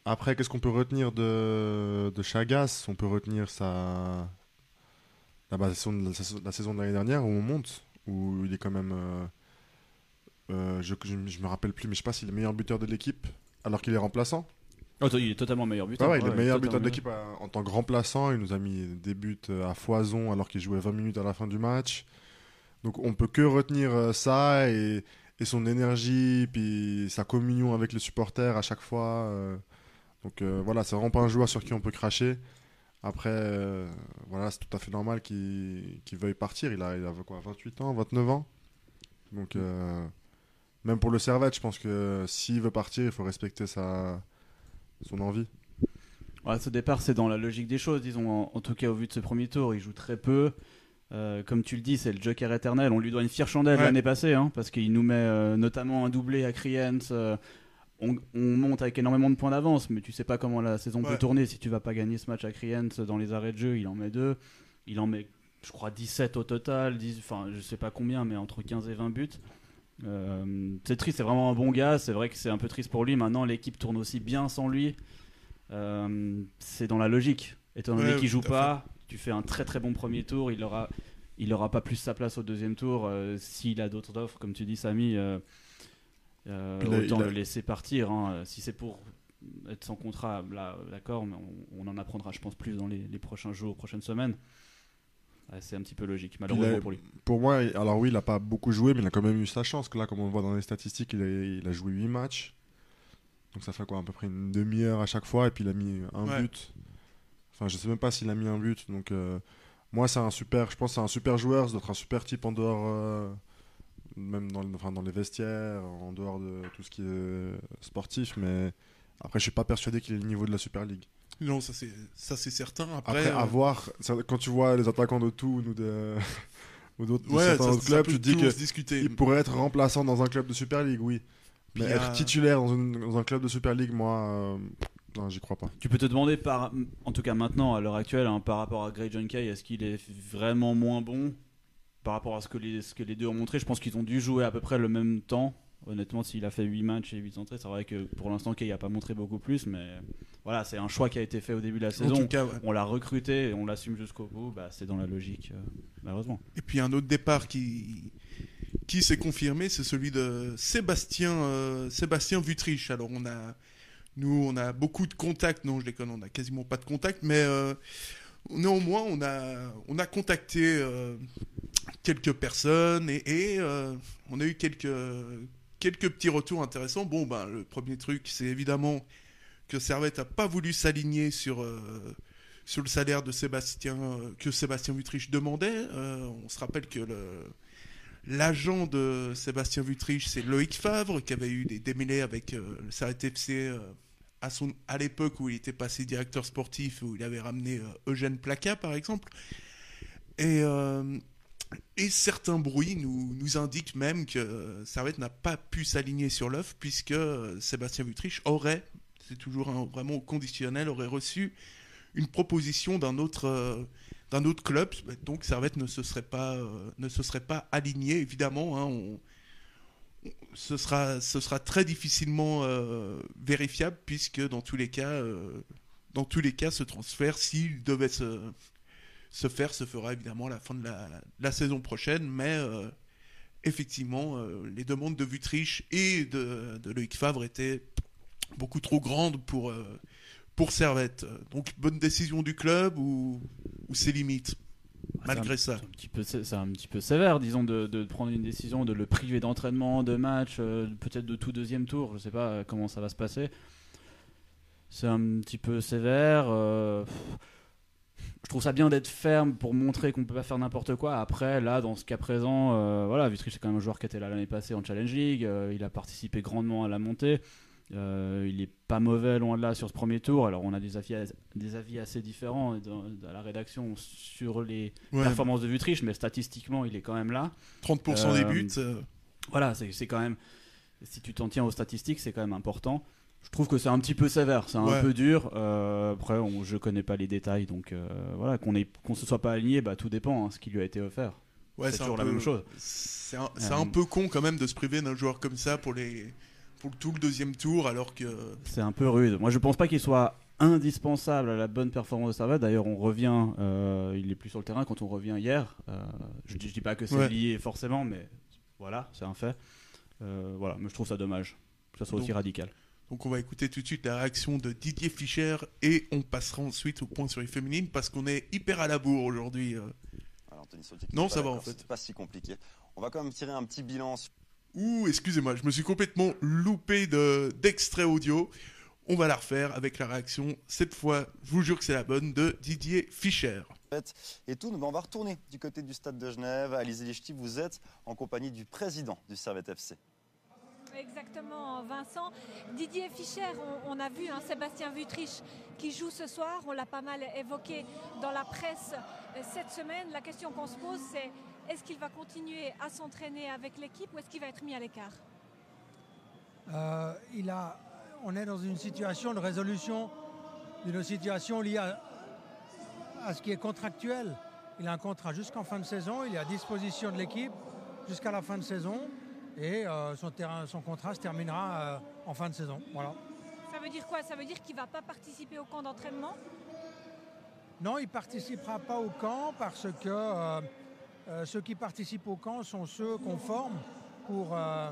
Après, qu'est-ce qu'on peut retenir de, Chagas? On peut retenir sa, la, saison, de- la saison- de l'année dernière où on monte, où il est quand même. euh, euh, je me rappelle plus, mais je sais pas s'il est le meilleur buteur de l'équipe alors qu'il est remplaçant. Oh, il est totalement meilleur Ouais, buteur. ouais, il est le meilleur buteur de l'équipe euh, en tant que remplaçant. Il nous a mis des buts euh, à foison alors qu'il jouait 20 minutes à la fin du match. Donc on peut que retenir euh, ça et, et son énergie, puis sa communion avec les supporters à chaque fois. Donc euh, voilà, c'est vraiment pas un joueur sur qui on peut cracher. Après, euh, voilà, c'est tout à fait normal qu'il veuille partir. Il a, il a quoi, 28 ans, 29 ans? Donc euh, même pour le Servette, je pense que s'il veut partir, il faut respecter sa, son envie. Ouais, ce départ, c'est dans la logique des choses, disons. En, en tout cas, au vu de ce premier tour, il joue très peu. Euh, comme tu le dis, c'est le Joker éternel. On lui doit une fière chandelle Ouais. l'année passée, hein, parce qu'il nous met euh, notamment un doublé à Kriens. euh, on, on monte avec énormément de points d'avance, mais tu sais pas comment la saison Ouais. peut tourner. Si tu vas pas gagner ce match à Kriens dans les arrêts de jeu, il en met deux. Il en met, je crois, 17 au total. 10, enfin, je sais pas combien, mais entre 15 et 20 buts. Euh, c'est triste, c'est vraiment un bon gars. C'est vrai que c'est un peu triste pour lui. Maintenant, l'équipe tourne aussi bien sans lui. Euh, c'est dans la logique. Étant donné Ouais, qu'il joue pas, tu fais un très très bon premier tour. Il aura, il aura pas plus sa place au deuxième tour. euh, S'il a d'autres offres, comme tu dis, Samy, autant a- le laisser partir. hein. Si c'est pour être sans contrat, là, d'accord, mais on, on en apprendra, je pense, plus dans les, les prochains jours, prochaines semaines. Ouais, c'est un petit peu logique, malheureusement a- pour lui. Pour moi, alors oui, il a pas beaucoup joué, mais il a quand même eu sa chance. Que là, comme on le voit dans les statistiques, il a, il a joué 8 matchs. Donc ça fait quoi, à peu près une demi-heure à chaque fois, et puis il a mis un Ouais. but. Enfin, je sais même pas s'il a mis un but. Donc euh, moi, c'est un super, je pense, que c'est un super joueur, ça doit être un super type en dehors, euh, même dans, enfin, dans les vestiaires, en dehors de tout ce qui est sportif. Mais après, je suis pas persuadé qu'il ait le niveau de la Super League. Non, ça c'est ça c'est certain. Après, Après, euh, à voir, ça- quand tu vois les attaquants de tout ou de [laughs] ou d'autres de ouais, certains ça, autres ça clubs, tu te dis toujours que se discuter. il pourrait être remplaçant dans un club de Super League, oui. Puis Mais a- être titulaire dans, une- dans un club de Super League, moi, euh, non, j'y crois pas. Tu peux te demander, par, en tout cas maintenant, à l'heure actuelle, hein, par rapport à Greg John Kay, est-ce qu'il est vraiment moins bon par rapport à ce que les, ce que les deux ont montré? Je pense qu'ils ont dû jouer à peu près le même temps. Honnêtement, s'il a fait 8 matchs et 8 entrées, c'est vrai que pour l'instant, Kay n'a pas montré beaucoup plus, mais voilà, c'est un choix qui a été fait au début de la en saison. tout cas, ouais. On l'a recruté et on l'assume jusqu'au bout, bah, c'est dans la logique, euh, malheureusement. Et puis un autre départ qui, qui s'est confirmé, c'est celui de Sébastien, euh, Sébastien Vutriche. Alors on a Nous, on a beaucoup de contacts. Non, je déconne, on a quasiment pas de contacts, mais euh, néanmoins, on a, on a contacté euh, quelques personnes et, et, on a eu quelques, quelques petits retours intéressants. Bon, ben, le premier truc, c'est évidemment que Servette n'a pas voulu s'aligner sur, euh, sur le salaire de Sébastien, euh, que Sébastien Vutriche demandait. Euh, on se rappelle que l'agent de Sébastien Vutriche, c'est Loïc Favre, qui avait eu des démêlés avec le Servette à, son, à l'époque où il était passé directeur sportif, où il avait ramené Eugène Placa, par exemple. Et, et certains bruits nous, indiquent même que Servette n'a pas pu s'aligner sur l'offre, puisque euh, Sébastien Vutriche aurait, c'est toujours vraiment conditionnel, aurait reçu une proposition d'un autre, euh, d'un autre club. Donc Servette ne se serait pas, euh, ne se serait pas aligné, évidemment. hein, ce, sera, très difficilement euh, vérifiable, puisque dans tous les cas, euh, dans tous les cas, ce transfert, s'il devait se, se faire, se fera évidemment à la fin de la, la saison prochaine. Mais euh, effectivement, euh, les demandes de Vutriche et de, de Loïc Favre étaient beaucoup trop grandes pour, euh, pour Servette. Donc, bonne décision du club ou, ou ses limites, malgré ça? un c'est un petit peu sévère, disons, de, de prendre une décision, de le priver d'entraînement, de match, peut-être de tout deuxième tour. Je sais pas comment ça va se passer. C'est un petit peu sévère. pff, je trouve ça bien d'être ferme pour montrer qu'on peut pas faire n'importe quoi. Après, là, dans ce cas présent, euh, voilà, Vutric c'est quand même un joueur qui était là l'année passée en Challenge League. euh, il a participé grandement à la montée. Euh, il est pas mauvais loin de là sur ce premier tour. Alors on a des avis, as- des avis assez différents dans, dans la rédaction sur les Ouais. performances de Vutriche, mais statistiquement il est quand même là. 30% des Euh, buts. Voilà, c'est quand même. Si tu t'en tiens aux statistiques, c'est quand même important. Je trouve que c'est un petit peu sévère, c'est un Ouais. peu dur. Euh, après, on, je connais pas les détails, donc euh, voilà, qu'on qu'on se soit pas aligné, bah, tout dépend, hein, ce qui lui a été offert. Ouais, c'est toujours la même chose. C'est un, Euh, un peu con quand même de se priver d'un joueur comme ça pour, les, pour tout le deuxième tour, alors que. C'est un peu rude. Moi, je pense pas qu'il soit indispensable à la bonne performance de Servette. D'ailleurs, on revient, il est plus sur le terrain quand on revient hier. Je, dis- je dis pas que c'est Ouais. lié forcément, mais voilà, c'est un fait. Voilà, mais je trouve ça dommage que ça soit aussi radical. Donc on va écouter tout de suite la réaction de Didier Fischer et on passera ensuite au point sur les féminines parce qu'on est hyper à la bourre aujourd'hui. euh. Alors, Non, ça va, en fait. C'est pas si compliqué. On va quand même tirer un petit bilan sur Ouh, excusez-moi, je me suis complètement loupé de- d'extrait audio. On va la refaire avec la réaction, cette fois, je vous jure que c'est la bonne, de Didier Fischer. et tout. On va retourner du côté du stade de Genève. Alizé Lichty, vous êtes en compagnie du président du Servette FC. Exactement, Vincent. Didier Fischer, on, a vu hein, Sébastien Vutriche qui joue ce soir. On l'a pas mal évoqué dans la presse euh, cette semaine. La question qu'on se pose, c'est est-ce qu'il va continuer à s'entraîner avec l'équipe ou est-ce qu'il va être mis à l'écart? Euh, il a, on est dans une situation de résolution d'une situation liée à ce qui est contractuel. Il a un contrat jusqu'en fin de saison, il est à disposition de l'équipe jusqu'à la fin de saison et euh, son, terrain, son contrat se terminera euh, en fin de saison. Voilà. Ça veut dire quoi? Ça veut dire qu'il ne va pas participer au camp d'entraînement? Non, il ne participera pas au camp parce que euh, euh, ceux qui participent au camp sont ceux qu'on forme pour euh,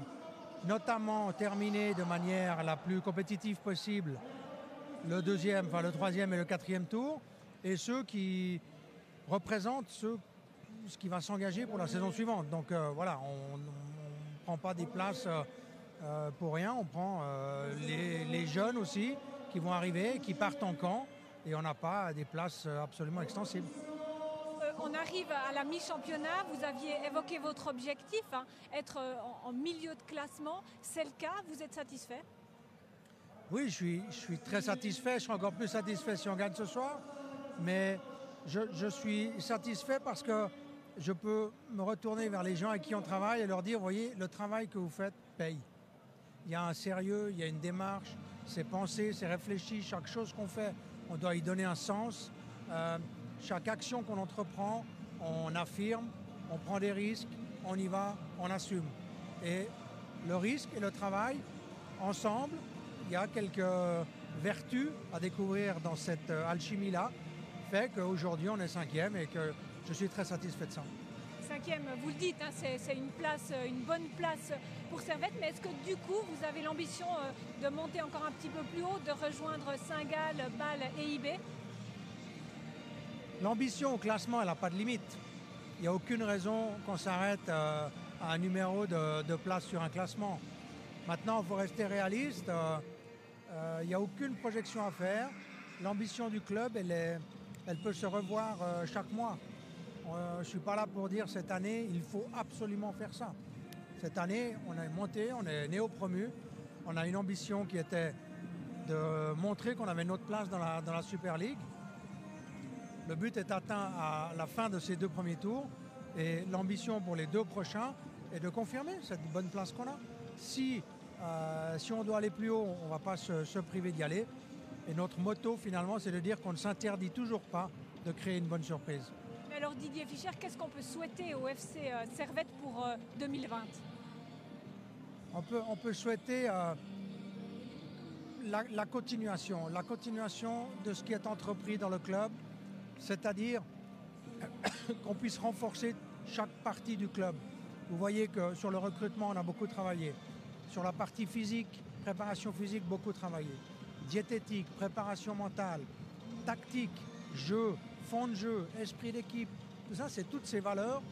notamment terminer de manière la plus compétitive possible le deuxième, enfin le troisième et le quatrième tour, et ceux qui représentent ceux, ce qui va s'engager pour la saison suivante. Donc voilà, on prend pas des places euh, euh, pour rien, on prend euh, les, les jeunes aussi qui vont arriver, qui partent en camp, et on n'a pas des places absolument extensibles. Euh, on arrive à la mi-championnat. Vous aviez évoqué votre objectif, hein, être en, en milieu de classement. C'est le cas? Vous êtes satisfait? Oui, je suis, je suis très satisfait. Je serai encore plus satisfait si on gagne ce soir. Mais je, je suis satisfait parce que je peux me retourner vers les gens avec qui on travaille et leur dire, voyez, le travail que vous faites paye. Il y a un sérieux, il y a une démarche, c'est pensé, c'est réfléchi. Chaque chose qu'on fait, on doit y donner un sens. Euh, chaque action qu'on entreprend, on affirme, on prend des risques, on y va, on assume. Et le risque et le travail, ensemble, il y a quelques vertus à découvrir dans cette euh, alchimie-là, fait qu'aujourd'hui on est cinquième et que je suis très satisfait de ça. cinquième, vous le dites, hein, c'est une place, une bonne place pour Servette, mais est-ce que du coup vous avez l'ambition de monter encore un petit peu plus haut, de rejoindre Saint-Gall, Bâle et IB L'ambition au classement, elle n'a pas de limite. Il n'y a aucune raison qu'on s'arrête à un numéro de, place sur un classement. Maintenant, il faut rester réaliste. Il n'y a aucune projection à faire. L'ambition du club, elle, est, elle peut se revoir chaque mois. Je ne suis pas là pour dire cette année, il faut absolument faire ça. Cette année, on est monté, on est néo-promu. On a une ambition qui était de montrer qu'on avait notre place dans la, Super League. Le but est atteint à la fin de ces deux premiers tours et l'ambition pour les deux prochains est de confirmer cette bonne place qu'on a. Si, euh, si on doit aller plus haut, on ne va pas se, priver d'y aller. Et notre motto finalement, c'est de dire qu'on ne s'interdit toujours pas de créer une bonne surprise. Alors Didier Fischer, qu'est-ce qu'on peut souhaiter au FC euh, Servette pour 2020 euh, on peut, souhaiter la, continuation, la continuation de ce qui est entrepris dans le club, c'est-à-dire [coughs] qu'on puisse renforcer chaque partie du club. Vous voyez que sur le recrutement, on a beaucoup travaillé. Sur la partie physique, préparation physique, beaucoup travaillé. Diététique, préparation mentale, tactique, jeu, fond de jeu, esprit d'équipe. Tout ça, c'est toutes ces valeurs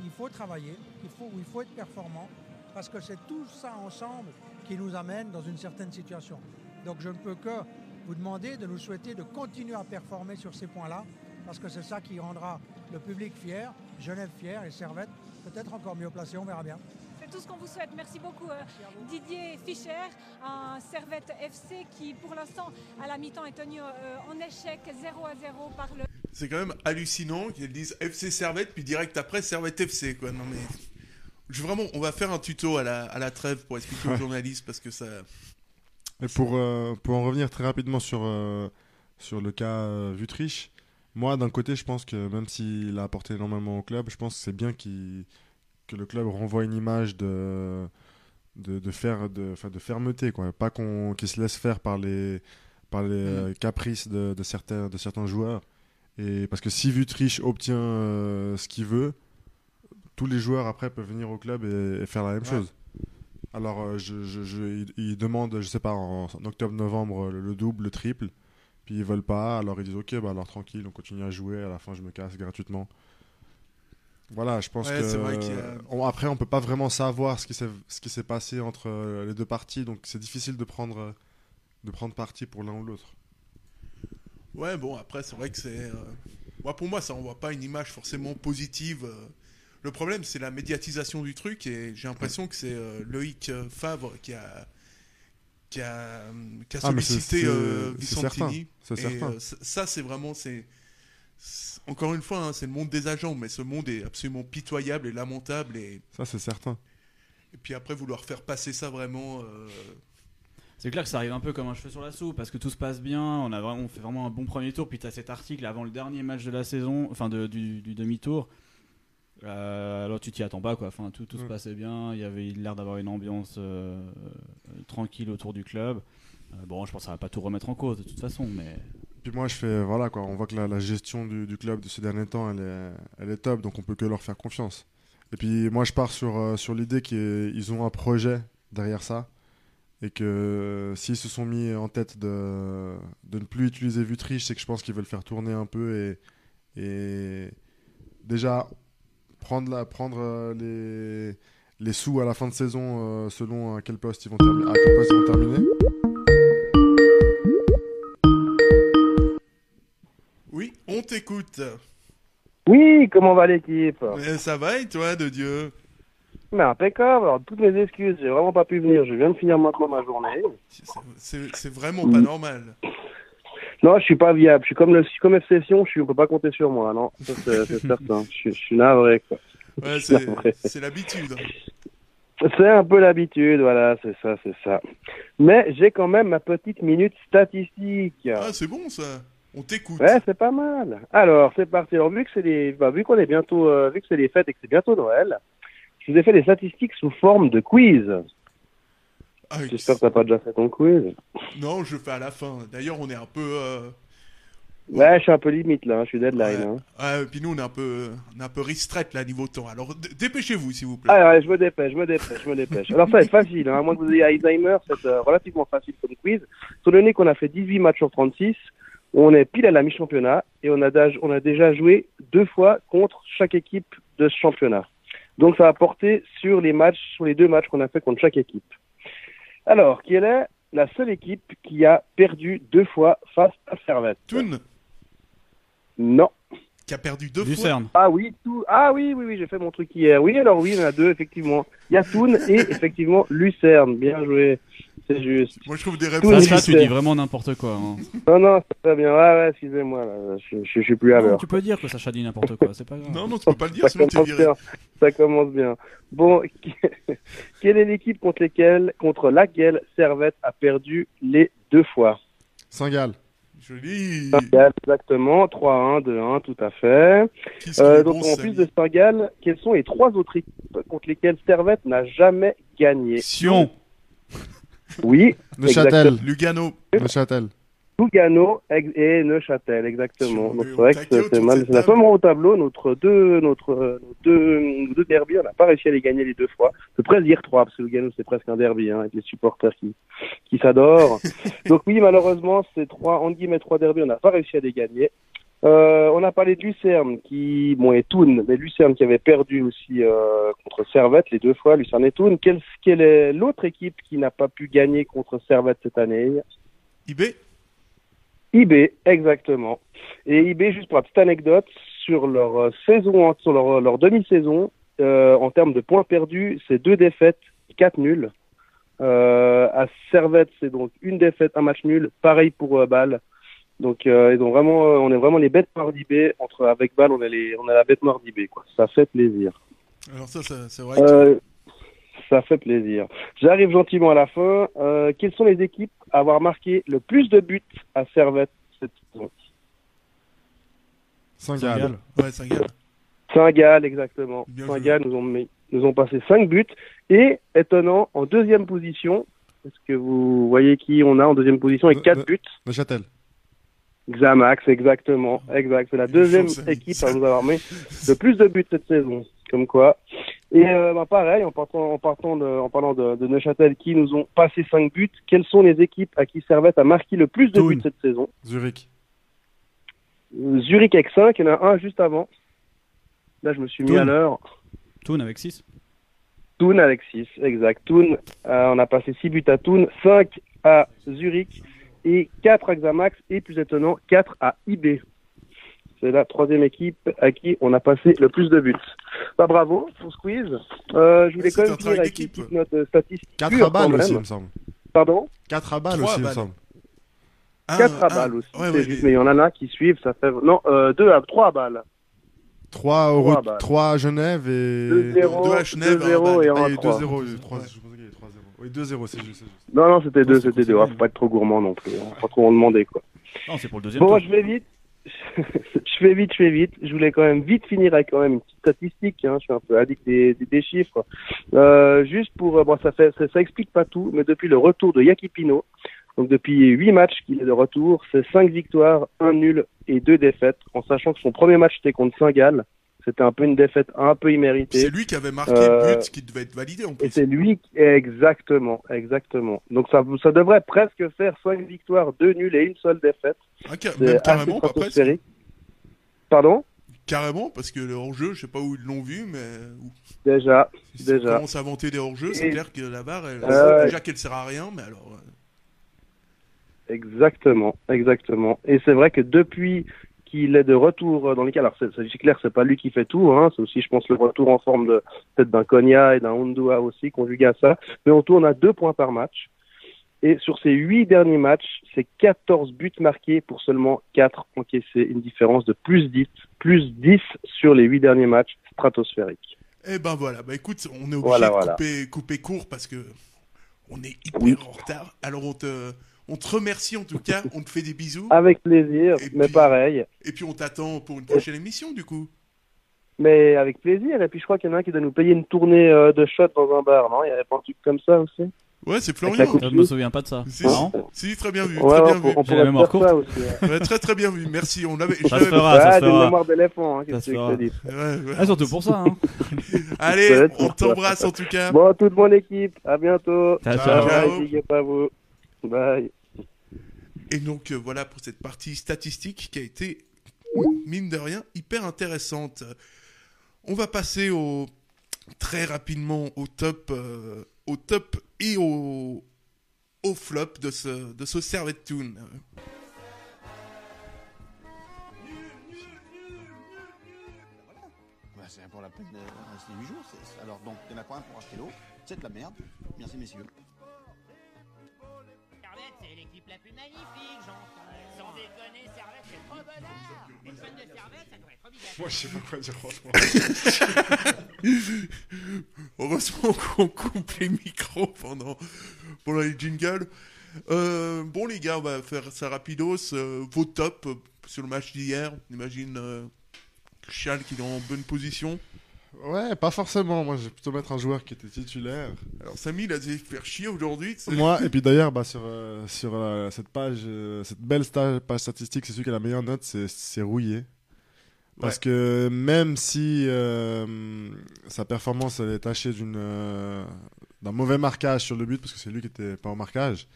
qu'il faut travailler, faut, où il faut être performant, parce que c'est tout ça ensemble qui nous amène dans une certaine situation. Donc je ne peux que vous demander de nous souhaiter de continuer à performer sur ces points-là parce que c'est ça qui rendra le public fier, Genève fier et Servette peut-être encore mieux placé, on verra bien. C'est tout ce qu'on vous souhaite. Merci beaucoup euh, Didier Fischer, un Servette FC qui pour l'instant à la mi-temps est tenu euh, en échec 0 à 0 par le... C'est quand même hallucinant qu'ils disent FC Servette puis direct après Servette FC quoi. Non mais je, vraiment on va faire un tuto à la, à la trêve pour expliquer aux journalistes parce que ça... Et pour, euh, pour en revenir très rapidement sur, sur le cas Vutriche, moi, d'un côté, je pense que même s'il a apporté énormément au club, je pense que c'est bien que le club renvoie une image de, de, faire, de, de fermeté, quoi. Pas qu'on qu'il se laisse faire par les, par les mm. euh, caprices de, de, certains, de certains joueurs. Et parce que si Vutriche obtient euh, ce qu'il veut, tous les joueurs après peuvent venir au club et, faire la même chose. Alors, euh, je, je, il, demande, je sais pas, en, octobre-novembre, le, double, le triple. Puis ils veulent pas, alors ils disent ok, bah alors tranquille, on continue à jouer, à la fin je me casse gratuitement. Voilà, je pense que. après, on peut pas vraiment savoir ce qui s'est ce qui s'est passé entre euh, les deux parties, donc c'est difficile de prendre de prendre parti pour l'un ou l'autre. Ouais, bon, après, c'est vrai que c'est. Euh, moi, pour moi, ça envoie pas une image forcément positive. Euh. Le problème, c'est la médiatisation du truc, et j'ai l'impression que c'est Loïc Favre qui a qui a, qui a ah, sollicité euh, Vicentini. C'est certain. Euh, ça, c'est vraiment. c'est Encore une fois, hein, c'est le monde des agents, mais ce monde est absolument pitoyable et lamentable. Et... Ça, c'est certain. Et puis après, vouloir faire passer ça vraiment. Euh, c'est clair que ça arrive un peu comme un cheveu sur la soupe parce que tout se passe bien, on, a vraiment, on fait vraiment un bon premier tour, puis tu as cet article avant le dernier match de la saison, enfin de, du, du demi-tour, euh, alors tu t'y attends pas quoi. Enfin tout, tout se passait bien. Il y avait l'air d'avoir une ambiance euh, tranquille autour du club. Euh, bon, je pense que ça va pas tout remettre en cause de toute façon, mais. Puis moi je fais voilà quoi. On voit que la, gestion du, club de ces derniers temps elle est, elle est top, donc on peut que leur faire confiance. Et puis moi je pars sur sur l'idée qu'ils ont un projet derrière ça et que s'ils se sont mis en tête de, de ne plus utiliser Vutriche, c'est que je pense qu'ils veulent faire tourner un peu et, et déjà prendre, la, prendre euh, les, les sous à la fin de saison euh, selon à quel poste ils vont, à quel poste ils vont terminer. Oui, on t'écoute. Oui, comment va l'équipe? Ça va et toi, de Dieu? Mais impeccable, alors toutes mes excuses, j'ai vraiment pas pu venir, je viens de finir maintenant ma journée. C'est vraiment pas normal. Non, je suis pas viable. Je suis comme le, comme F Session, je suis, on peut pas compter sur moi, non. C'est [laughs] certain. je, suis navré, quoi. Ouais, c'est l'habitude. C'est un peu l'habitude, voilà, c'est ça, c'est ça. Mais j'ai quand même ma petite minute statistique. Ah, c'est bon ça. On t'écoute. Ouais, c'est pas mal. Alors, c'est parti. Alors, vu que c'est les, bah, vu qu'on est bientôt, euh, vu que c'est les fêtes et que c'est bientôt Noël, je vous ai fait des statistiques sous forme de quiz. Ah, J'espère que t'as pas déjà fait ton quiz. Non, je fais à la fin. D'ailleurs, on est un peu. Euh, Ouais, je suis un peu limite là, hein, je suis deadline. hein. Ouais, puis nous, on est un peu, on est un peu restreint là niveau temps. Alors dépêchez-vous, s'il vous plaît. Ah ouais, je me dépêche, je me dépêche, je me dépêche. Alors ça va être facile, hein, à moins que vous ayez Alzheimer, c'est euh, relativement facile comme quiz. Étant donné qu'on a fait 18 matchs sur 36, on est pile à la mi-championnat et on a, d'âge- on a déjà joué deux fois contre chaque équipe de ce championnat. Donc ça va porter sur les matchs, sur les deux matchs qu'on a fait contre chaque équipe. Alors, quelle est la seule équipe qui a perdu deux fois face à Servette? Thun Non. Qui a perdu deux Lucerne. fois. Ah oui, tout... ah oui, oui, oui, j'ai fait mon truc hier. Oui, alors oui, il y en a deux, effectivement. Il y a Thun et effectivement Lucerne. Bien joué, c'est juste. Moi, je trouve des réponses. Ça, tu dis vraiment n'importe quoi. hein. Non, non, c'est très bien. Ouais, ouais, excusez-moi, là, je, je, je suis plus à l'heure. tu peux dire que Sacha dit n'importe quoi, c'est pas grave. Non, non, tu peux pas le dire, Ça commence bien. Ça commence bien. Bon, [laughs] quelle est l'équipe contre, lesquelles, contre laquelle Servette a perdu les deux fois? Saint-Gall. Joli. Saint-Gall, exactement. 3-1, 2-1, tout à fait. Euh, donc, bon, en plus de Saint-Gall, quelles sont les trois autres équipes contre lesquelles Servette n'a jamais gagné? Sion. Oui, Neuchâtel. exactement. Lugano. Neuchâtel. Lugano et Neuchâtel, exactement. Donc c'est vrai que c'est mal. C'est première au tableau. Notre deux, notre euh, nos deux, nos deux derbies, on n'a pas réussi à les gagner les deux fois. Je peux presque dire trois parce que Lugano c'est presque un derby hein, avec les supporters qui qui s'adorent. [laughs] Donc oui, malheureusement, ces trois en guillemets trois derbies, on n'a pas réussi à les gagner. Euh, on a parlé de Lucerne qui, bon, et Thun, mais Lucerne qui avait perdu aussi euh, contre Servette les deux fois, Lucerne et Thun. Quelle, quelle est l'autre équipe qui n'a pas pu gagner contre Servette cette année? IB IB, exactement. Et IB, juste pour la petite anecdote, sur leur euh, saison, sur leur, leur demi-saison, euh, en termes de points perdus, c'est deux défaites, quatre nuls. À Servette, c'est donc une défaite, un match nul. Pareil pour Bâle. Donc, euh, ils ont vraiment, euh, on est vraiment les bêtes noires d'IB. Entre avec Bâle, on est les, on est la bête noire d'IB, quoi. Ça fait plaisir. Alors ça, c'est vrai. que- Euh, ça fait plaisir. J'arrive gentiment à la fin. Euh, quelles sont les équipes à avoir marqué le plus de buts à Servette cette saison? Saint-Gall. Ouais, Saint-Gall. Saint-Gall, exactement. Saint-Gall nous ont, mis- nous ont passé 5 buts. Et, étonnant, en deuxième position, est-ce que vous voyez qui on a en deuxième position avec Ne- 4 ne- buts? Neuchâtel. Xamax, exactement. Exact. C'est la deuxième ça. équipe à nous avoir mis le plus de buts cette saison. Comme quoi. Et euh, bah, pareil, en, partant, en, partant de, en parlant de, de Neuchâtel qui nous ont passé 5 buts, quelles sont les équipes à qui Servette a marqué le plus de Thun. buts cette saison? Zurich. Zurich avec 5, il y en a un juste avant. Là, je me suis mis Thun. à l'heure. Toon avec 6. Thun avec 6, exact. Thun, euh, on a passé 6 buts à Thun, 5 à Zurich et 4 à Xamax et plus étonnant, 4 à IB. C'est la troisième équipe à qui on a passé le plus de buts. Bah, bravo pour ce quiz. Euh, je voulais quand même finir avec une petite note euh, statistique. 4 pure, à balles aussi, il me semble. Pardon? 4 à balles aussi, à il me semble. Un- 4 à balles aussi. ouais, juste, mais il y en a un qui suivent, ça fait. Non, 2 à 3 à balles. 3 au Trois re- balles. 3 à Genève et. 2-0, deux à Genève, 2-0 et Ah, 1 il y a 3. Oui, 2-0, c'est juste. Non, non, c'était Non, 2, c'est c'était 2. considéré. Faut pas être trop gourmand non plus. hein. Pas trop en demander, quoi. Non, c'est pour le deuxième Bon, tour. je vais vite. [laughs] je fais vite, je fais vite. Je voulais quand même vite finir avec quand même une petite statistique. Hein. Je suis un peu addict des, des, des chiffres. Euh, juste pour, euh, bon, ça fait, ça, ça explique pas tout, mais depuis le retour de Yakipino, donc depuis huit matchs qu'il est de retour, c'est cinq victoires, un nul et deux défaites, en sachant que son premier match était contre Saint-Gall. C'était un peu une défaite un peu imméritée. C'est lui qui avait marqué le but qui devait être validé en Et plus. c'est lui, qui- exactement, exactement. Donc ça, ça devrait presque faire cinq victoires, deux nuls et une seule défaite. Ah, même carrément, pas presque. Pardon? Carrément, parce que le hors-jeu, je sais pas où ils l'ont vu, mais Déjà, s'ils déjà. commencent à inventer des hors-jeux, c'est Et- clair que la barre, elle, Euh, déjà qu'elle sert à rien, mais alors. Exactement, exactement. Et c'est vrai que depuis qu'il est de retour dans les cas, alors c'est c'est clair, c'est pas lui qui fait tout, hein, c'est aussi, je pense, le retour en forme de peut-être d'un Konya et d'un Undua aussi, conjugué à ça. Mais on tourne à deux points par match. Et sur ces huit derniers matchs, c'est 14 buts marqués pour seulement 4 encaissés, une différence de plus 10, plus 10 sur les huit derniers matchs, stratosphérique. Eh ben voilà, bah écoute, on est obligé Voilà, de voilà. couper, couper court parce que on est hyper Oui. en retard. Alors on te, on te remercie en tout cas, on te fait des bisous. Avec plaisir, Et mais puis- pareil. Et puis on t'attend pour une prochaine émission du coup. Mais avec plaisir. Et puis je crois qu'il y en a un qui doit nous payer une tournée euh, de shots dans un bar, non? Il y avait pas un truc comme ça aussi? Ouais, c'est Florian. Je me souviens pas de ça. Si, Non? si, très bien vu, Ouais, très on bien peut- vu. on la mémoire courte. aussi. ouais. Ouais, très très bien vu, merci. On l'avait. je Ça se fera, ça Ah, se fera. mémoires d'éléphant, hein, Ça se que fera. je te dis. Ouais, ouais. Ah, surtout pour ça. Hein. [laughs] Allez, on t'embrasse en tout cas. Bon, toute mon équipe, à bientôt. Ciao, ciao. Vous. Bye. Et donc euh, voilà pour cette partie statistique qui a été, mine de rien, hyper intéressante. On va passer au, très rapidement au top, euh, au top et au, au flop de ce, de ce Servette. Bah, c'est pour la peine de rester 8 jours. Alors donc, il y en a quoi un pour acheter l'eau C'est de la merde. Merci messieurs. La plus magnifique, j'entends. Sans déconner, Servette, c'est trop bonheur. Une fan de Servette, ça doit être obligatoire. Moi, je sais pas quoi dire, franchement. [laughs] Heureusement qu'on coupe les micros pendant, pendant les jingles. Euh, bon les gars, on va faire ça rapidos. Euh, vos tops euh, sur le match d'hier. On imagine euh, Charles qui est en bonne position. Ouais, pas forcément. Moi, je vais plutôt mettre un joueur qui était titulaire. Alors Samy, il a dû faire chier aujourd'hui. Moi, et puis d'ailleurs, bah, sur, euh, sur euh, cette page, euh, cette belle page statistique, c'est celui qui a la meilleure note, c'est- Rouillé. Parce Ouais. que même si sa performance elle est tachée d'un mauvais marquage sur le but, parce que c'est lui qui était pas au marquage,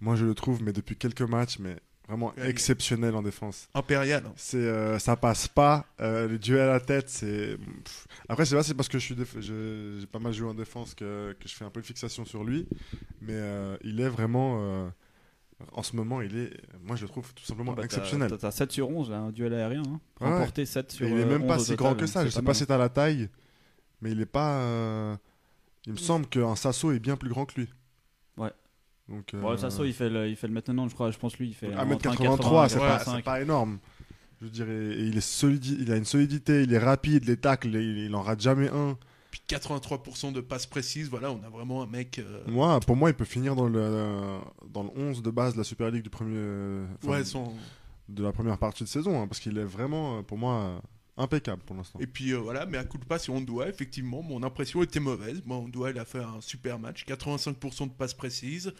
moi je le trouve, mais depuis quelques matchs, mais vraiment exceptionnel en défense. Impérial. hein. C'est, euh, ça passe pas. Euh, les duels à la tête, c'est. pff. Après, je sais pas, c'est parce que je suis déf- je- j'ai pas mal joué en défense que, que je fais un peu de fixation sur lui. Mais euh, il est vraiment. euh, en ce moment, il est. Moi, je le trouve tout simplement Bah, t'as- exceptionnel. T'as t'as 7 sur 11, là, un duel aérien. Hein. Ouais. Remporté 7 sur Et il est même pas 11 au si total, grand que ça. c'est Je sais pas si t'as la taille, mais il est pas. euh, Il me semble qu'un Sasso est bien plus grand que lui. Ouais. Donc, Bon, euh, Sasso, il fait le, il fait le maintenant, je crois. Je pense lui, il fait. entre 1m83, c'est pas, 1,85. c'est pas énorme. Je dirais, et il est solidi, il a une solidité, il est rapide, les tacles, il, il en rate jamais un. Puis 83% de passes précises, voilà, on a vraiment un mec. euh, Moi, pour moi, il peut finir dans le dans le 11 de base de la Super League du premier, euh, enfin, Ouais, son- de la première partie de saison, hein, parce qu'il est vraiment, euh, pour moi, euh, impeccable pour l'instant. Et puis euh, voilà, mais à coup de pas, si on doit, effectivement, mon impression était mauvaise. Bon, on doit, il a fait un super match, 85% de passes précises,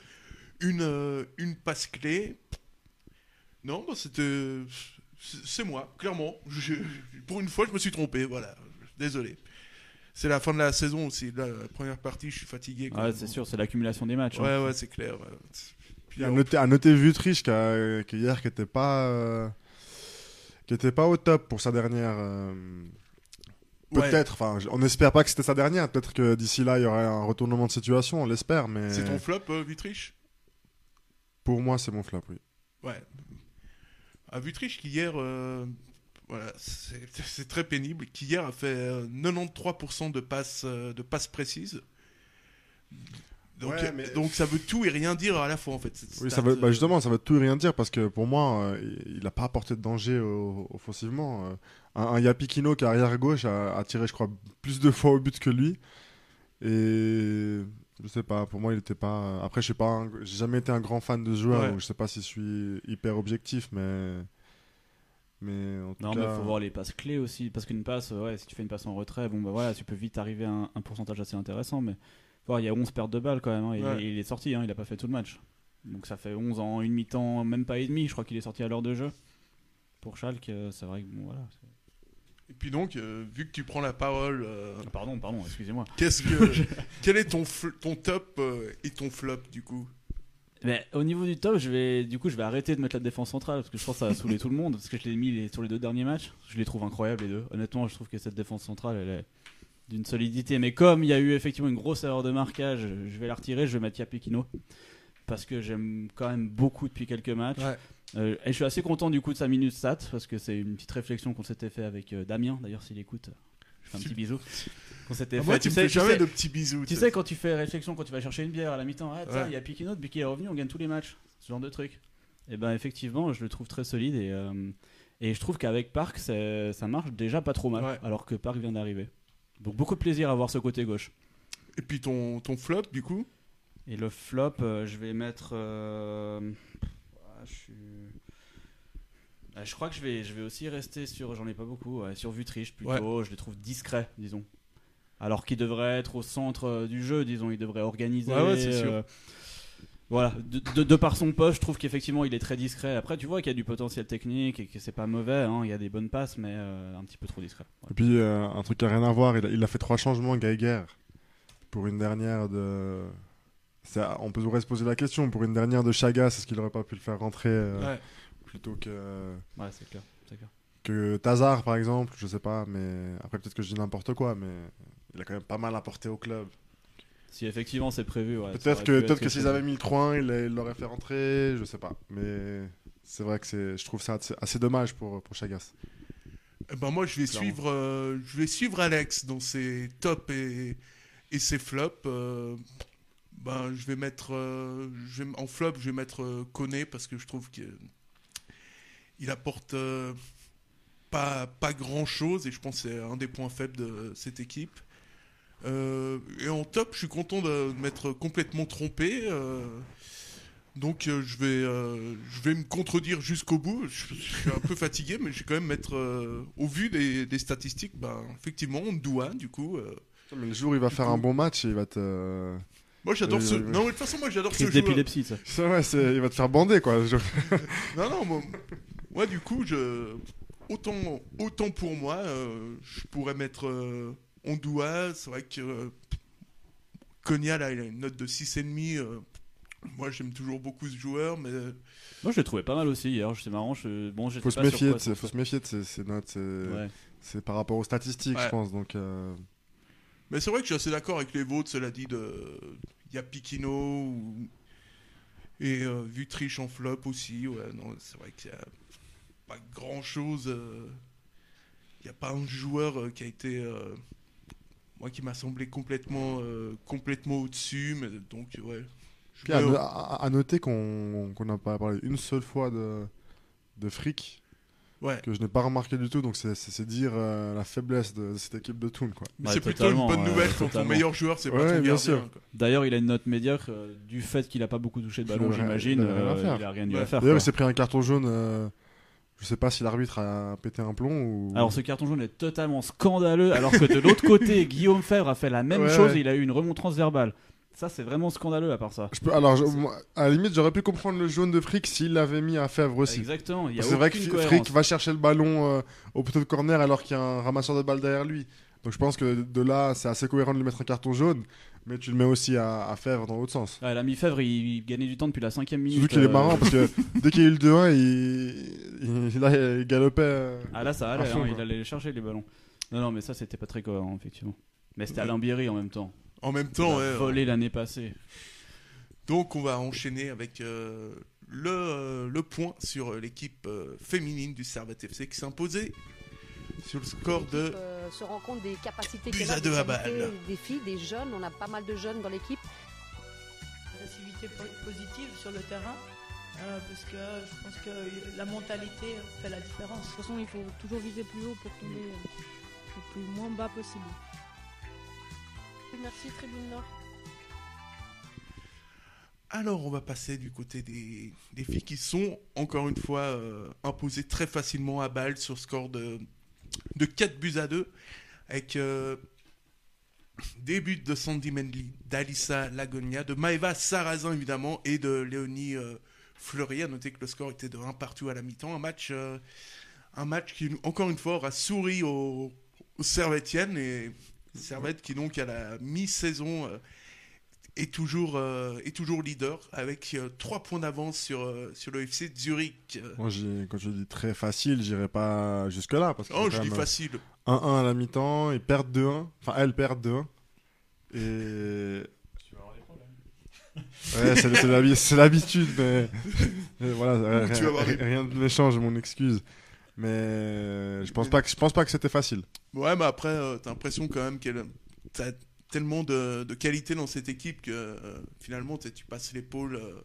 une, euh, une passe clé. Non, bah, c'était. c'est- moi, clairement. Je- pour une fois, je me suis trompé, voilà. Désolé. C'est la fin de la saison aussi. Là, la première partie, je suis fatigué. Ouais, c'est sûr, c'est l'accumulation des matchs. Ouais, hein. ouais, c'est clair. ouais. Puis, à noter, à noter Vutriche qui, a- qui hier qui était pas euh, qui était pas au top pour sa dernière euh, peut-être enfin on espère pas que c'était sa dernière peut-être que d'ici là il y aurait un retournement de situation on l'espère mais C'est ton flop, euh, Vitriche pour moi c'est mon flop oui Ouais. À Vutriche qui hier, euh, voilà, [laughs] c'est très pénible, qui hier a fait euh, 93% de passes, de passes précises. Donc, Ouais, mais- donc ça veut tout et rien dire à la fois en fait. oui ça veut bah, euh, justement ça veut tout et rien dire parce que pour moi euh, il n'a pas apporté de danger au- offensivement euh. un, un Yapikino qui est arrière gauche a, a tiré je crois plus de fois au but que lui et je sais pas pour moi il était pas après je sais pas un- j'ai jamais été un grand fan de ce joueur Ouais. donc je sais pas si je suis hyper objectif mais mais en tout Non, cas mais faut voir les passes clés aussi. Parce qu'une passe, ouais, si tu fais une passe en retrait, bon, bah voilà, tu peux vite arriver à un, un pourcentage assez intéressant. Mais il y a 11 pertes de balles quand même. hein, Ouais. il est sorti, hein, il a pas fait tout le match. Donc ça fait 11 en une mi-temps, même pas et demi. Je crois qu'il est sorti à l'heure de jeu. Pour Schalke, euh, c'est vrai que bon, voilà. Et puis donc, euh, vu que tu prends la parole. euh, Pardon, pardon, excusez-moi. Qu'est-ce que, [laughs] quel est ton, top euh, et ton flop du coup? Mais au niveau du top, je vais, du coup, je vais arrêter de mettre la défense centrale parce que je pense que ça va saouler tout le monde. Parce que je l'ai mis les- sur les deux derniers matchs. Je les trouve incroyables les deux. Honnêtement, je trouve que cette défense centrale, elle est d'une solidité. Mais comme il y a eu effectivement une grosse erreur de marquage, je vais la retirer. Je vais mettre Yapikino parce que j'aime quand même beaucoup depuis quelques matchs. Ouais. Euh, et je suis assez content du coup de sa minute stat parce que c'est une petite réflexion qu'on s'était fait avec euh, Damien. D'ailleurs, s'il écoute, je fais un petit bisou. [laughs] Qu'on s'était Ah, fait. moi, tu me fais jamais de petits bisous, Tu tu sais, quand tu fais réflexion, quand tu vas chercher une bière à la mi-temps, ah, Ouais. il y a Pikino, depuis qu'il est revenu, on gagne tous les matchs. Ce genre de truc. Et ben effectivement, je le trouve très solide et, euh, et je trouve qu'avec Park, c'est- ça marche déjà pas trop mal. Ouais. Alors que Park vient d'arriver. Donc beaucoup de plaisir à voir ce côté gauche. Et puis ton, ton flop du coup? Et le flop, euh, je vais mettre. euh, ah, je suis. Ah, Je crois que je vais, je vais aussi rester sur. J'en ai pas beaucoup. ouais, sur Vutriche plutôt. Je les trouve discrets, disons. Alors qu'il devrait être au centre euh, du jeu, disons, il devrait organiser. Ouais, ouais, c'est sûr. Voilà, de, de- de par son poste, je trouve qu'effectivement il est très discret. Après, tu vois qu'il y a du potentiel technique et que c'est pas mauvais, hein, il y a des bonnes passes, mais euh, un petit peu trop discret. Et puis, euh, un truc qui a rien à voir, il a, il a fait trois changements, Geiger, pour une dernière de. On pourrait se poser la question, pour une dernière de Chagas, est-ce qu'il aurait pas pu le faire rentrer euh, Ouais. plutôt que. Ouais, c'est clair, c'est clair. Que Tazar, par exemple, je sais pas, mais après, peut-être que je dis n'importe quoi, mais il a quand même pas mal apporté au club. Si effectivement c'est prévu, ouais, Peut-être que, peut s'ils avaient mis le 3-1, il l'aurait fait rentrer, je sais pas. Mais c'est vrai que c'est, je trouve ça assez, dommage pour, pour Chagas. Eh ben moi, je vais Clairement. suivre, euh, je vais suivre Alex dans ses tops et, et ses flops. euh, ben, je vais mettre, euh, je vais- en flop, je vais mettre euh, Koné parce que je trouve qu'il il apporte euh, pas, pas grand chose et je pense que c'est un des points faibles de cette équipe. Euh, et en top, je suis content de m'être complètement trompé. euh, donc euh, je vais, euh, je vais me contredire jusqu'au bout. Je, je suis un peu fatigué, mais je vais quand même mettre, euh, au vu des, des statistiques, ben, effectivement, on doit du coup. euh, Mais le jour où il va faire coup- un bon match, il va te. Moi, j'adore ce- non, de toute façon, moi, j'adore ce joueur. d'épilepsie, ça. C'est vrai, c'est- il va te faire bander quoi. [laughs] Non, non, moi, moi, du coup, je... autant, autant pour moi, euh, je pourrais mettre euh, Ondua. C'est vrai que euh, Konya, là, il a une note de 6,5. euh, moi, j'aime toujours beaucoup ce joueur, mais Moi je l'ai trouvé pas mal aussi hier, c'est marrant. Je... Bon, faut se pas méfier, quoi faut se méfier de ces, ces notes. C'est, Ouais. par rapport aux statistiques, Ouais. je pense. Donc, euh, Mais c'est vrai que je suis assez d'accord avec les vôtres, cela dit, de... il y a Pikino ou- et euh, Vutriche en flop aussi. Ouais, non, c'est vrai qu'il n'y a pas grand chose. Il n'y a pas un joueur euh, qui a été. Moi qui m'a semblé complètement, euh, complètement au-dessus, mais donc ouais. Puis à, noter qu'on qu'on n'a pas parlé une seule fois de, de fric. Ouais. Que je n'ai pas remarqué du tout, donc c'est- dire euh, la faiblesse de, de cette équipe de Toon. Quoi. Mais c'est plutôt une bonne nouvelle quand ton meilleur joueur, c'est pas Ouais, ton bien gardien. D'ailleurs, il a une note médiocre euh, du fait qu'il a pas beaucoup touché de ballon, Il a- j'imagine. il a rien à euh, faire. il a rien eu à Ouais. faire. D'ailleurs, il s'est pris un carton jaune. Je sais pas si l'arbitre a pété un plomb ou. Alors ce carton jaune est totalement scandaleux, alors que de l'autre côté, [laughs] Guillaume Fèvre a fait la même Ouais, chose ouais. et il a eu une remontrance verbale. Ça, c'est vraiment scandaleux à part ça. Je peux- alors, je- moi, à la limite, j'aurais pu comprendre le jaune de Frick s'il l'avait mis à Fèvre aussi. Exactement, C'est vrai que Frick va chercher le ballon euh, au poteau de corner alors qu'il y a un ramasseur de balles derrière lui. Donc je pense que de là, c'est assez cohérent de lui mettre un carton jaune, mais tu le mets aussi à, à Fèvre dans l'autre sens. Ouais, L'ami Fèvre, il, il gagnait du temps depuis la cinquième minute. Surtout qu'il est euh, marrant parce que [laughs] dès qu'il y a eu le 2-1, il, il, là, il galopait. euh, Ah là, ça allait, fond, hein, il allait chercher les ballons. Non, non, mais ça, c'était pas très cohérent, effectivement. Mais c'était Alain Bierry en même temps. En même temps, Il a ouais. volé l'année passée. Donc on va enchaîner avec euh, le, euh, le point sur l'équipe euh, féminine du Servette FC qui imposée sur le score de... euh, se rend compte des capacités qu'elle a, des deux à qualités, balle. des filles, des jeunes. On a pas mal de jeunes dans l'équipe. agressivité po- positive sur le terrain. euh, parce que je pense que la mentalité fait la différence. De toute façon, il faut toujours viser plus haut pour tomber euh, le plus moins bas possible. Merci Tribune Nord. Alors on va passer du côté des, des filles qui sont encore une fois euh, imposées très facilement à balle sur score de, de 4 buts à 2 avec euh, des buts de Sandy Mendley, d'Alissa Lagonia, de Maeva Sarrazin évidemment et de Léonie euh, Fleury. À noter que le score était de 1 partout à la mi-temps. Un match, euh, un match qui encore une fois aura souri aux, Servettiennes et Servette qui donc à la mi-saison euh, est toujours, euh, est toujours leader avec 3 points d'avance sur, euh, sur le FC Zurich. Euh, Moi, j'ai- quand je dis très facile, j'irai pas jusque-là. Parce que Oh, je dis facile. 1-1 à la mi-temps, ils perdent 2-1. Enfin, elles perdent 2-1. Et. Ouais, c'est c'est l'habi- c'est l'habitude, mais. mais voilà, Tu vas avoir rien, des- rien de méchant, je m'en excuse. Mais je pense pas que, je pense pas que c'était facile. Ouais, mais après, euh, t'as l'impression quand même qu'elle tellement de, de qualité dans cette équipe que euh, finalement, tu passes l'épaule. euh,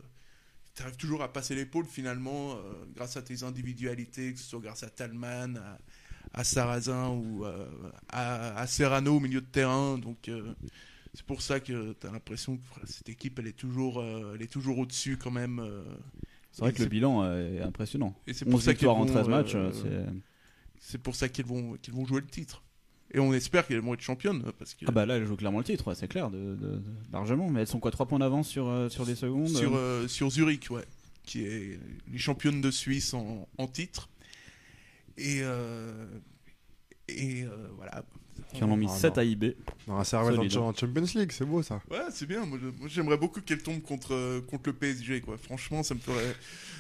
tu arrives toujours à passer l'épaule finalement euh, grâce à tes individualités, que ce soit grâce à Talman, à, à Sarrazin ou à, à Serrano au milieu de terrain. Donc c'est pour ça que tu as l'impression que cette équipe, elle est toujours, elle est toujours au-dessus quand même. C'est vrai que le bilan est impressionnant. Et c'est 11 pour ça qu'ils victoires en vont, 13 matchs, c'est- c'est pour ça qu'ils vont, qu'ils vont jouer le titre. Et on espère qu'elles vont être championnes. Parce que Ah bah là, elle joue clairement le titre, ouais, c'est clair, de, de- de- largement. Mais elles sont quoi 3 points d'avance sur, euh, sur les secondes sur, euh euh, sur Zurich, ouais, qui est les championnes de Suisse en, en titre. Et, euh, et euh, voilà. Qui en ont mis Ah, 7 non. à IB. Non, un Solide. en en Champions League, c'est beau ça. Ouais, c'est bien. Moi, j'aimerais beaucoup qu'elle tombe contre, contre le PSG, quoi. Franchement, ça me ferait,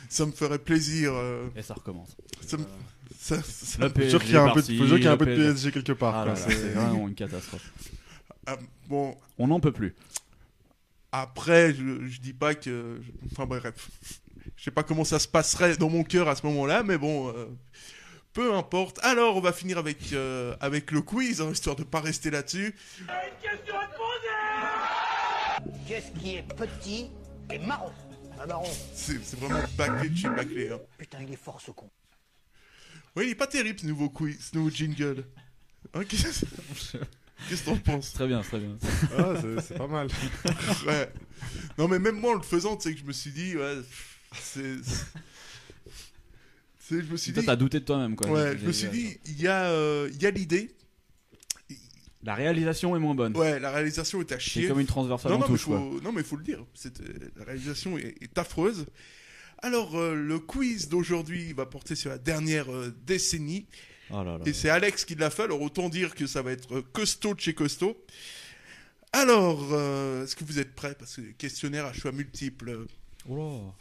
ça me ferait plaisir. Et ça recommence. Ça me- ça- ça- Le Faut PSG sûr qu'il y a un peu de- par-ci, faut sûr qu'il y a un peu de le PSG quelque part, Ah c'est- vraiment une catastrophe. [laughs] Ah, bon, On n'en peut plus. Après, je, je dis pas que. Enfin bref. Je sais pas comment ça se passerait dans mon cœur à ce moment-là, mais bon. euh, peu importe. Alors, on va finir avec, euh, avec le quiz, hein, histoire de pas rester là-dessus. Qu'est-ce qui est petit et marron? Un marron. C'est c'est vraiment bâclé de chez bâclé. Hein. Putain, il est fort ce con. Oui, il est pas terrible ce nouveau quiz, ce nouveau jingle. Hein, [laughs] Qu'est-ce qu'est-ce que t'en penses? Très bien, très bien. Ah, c'est- c'est pas mal. [laughs] ouais. Non, mais même moi en le faisant, tu sais que je me suis dit, ouais, c'est. c'est- je me suis Toi, dit. t'as douté de toi-même, quoi. Ouais, je me suis dit, il y a, euh, il y a l'idée. La réalisation est moins bonne. Ouais, la réalisation est à chier. C'est comme une transversale non, en non, mais touche, faut, non, mais faut le dire. euh, La réalisation est, est affreuse. Alors, euh, le quiz d'aujourd'hui va porter sur la dernière euh, décennie. Oh là là. Et c'est Alex qui l'a fait, alors autant dire que ça va être euh, costaud de chez costaud. Alors, euh, est-ce que vous êtes prêts? Parce que questionnaire à choix multiples. Oh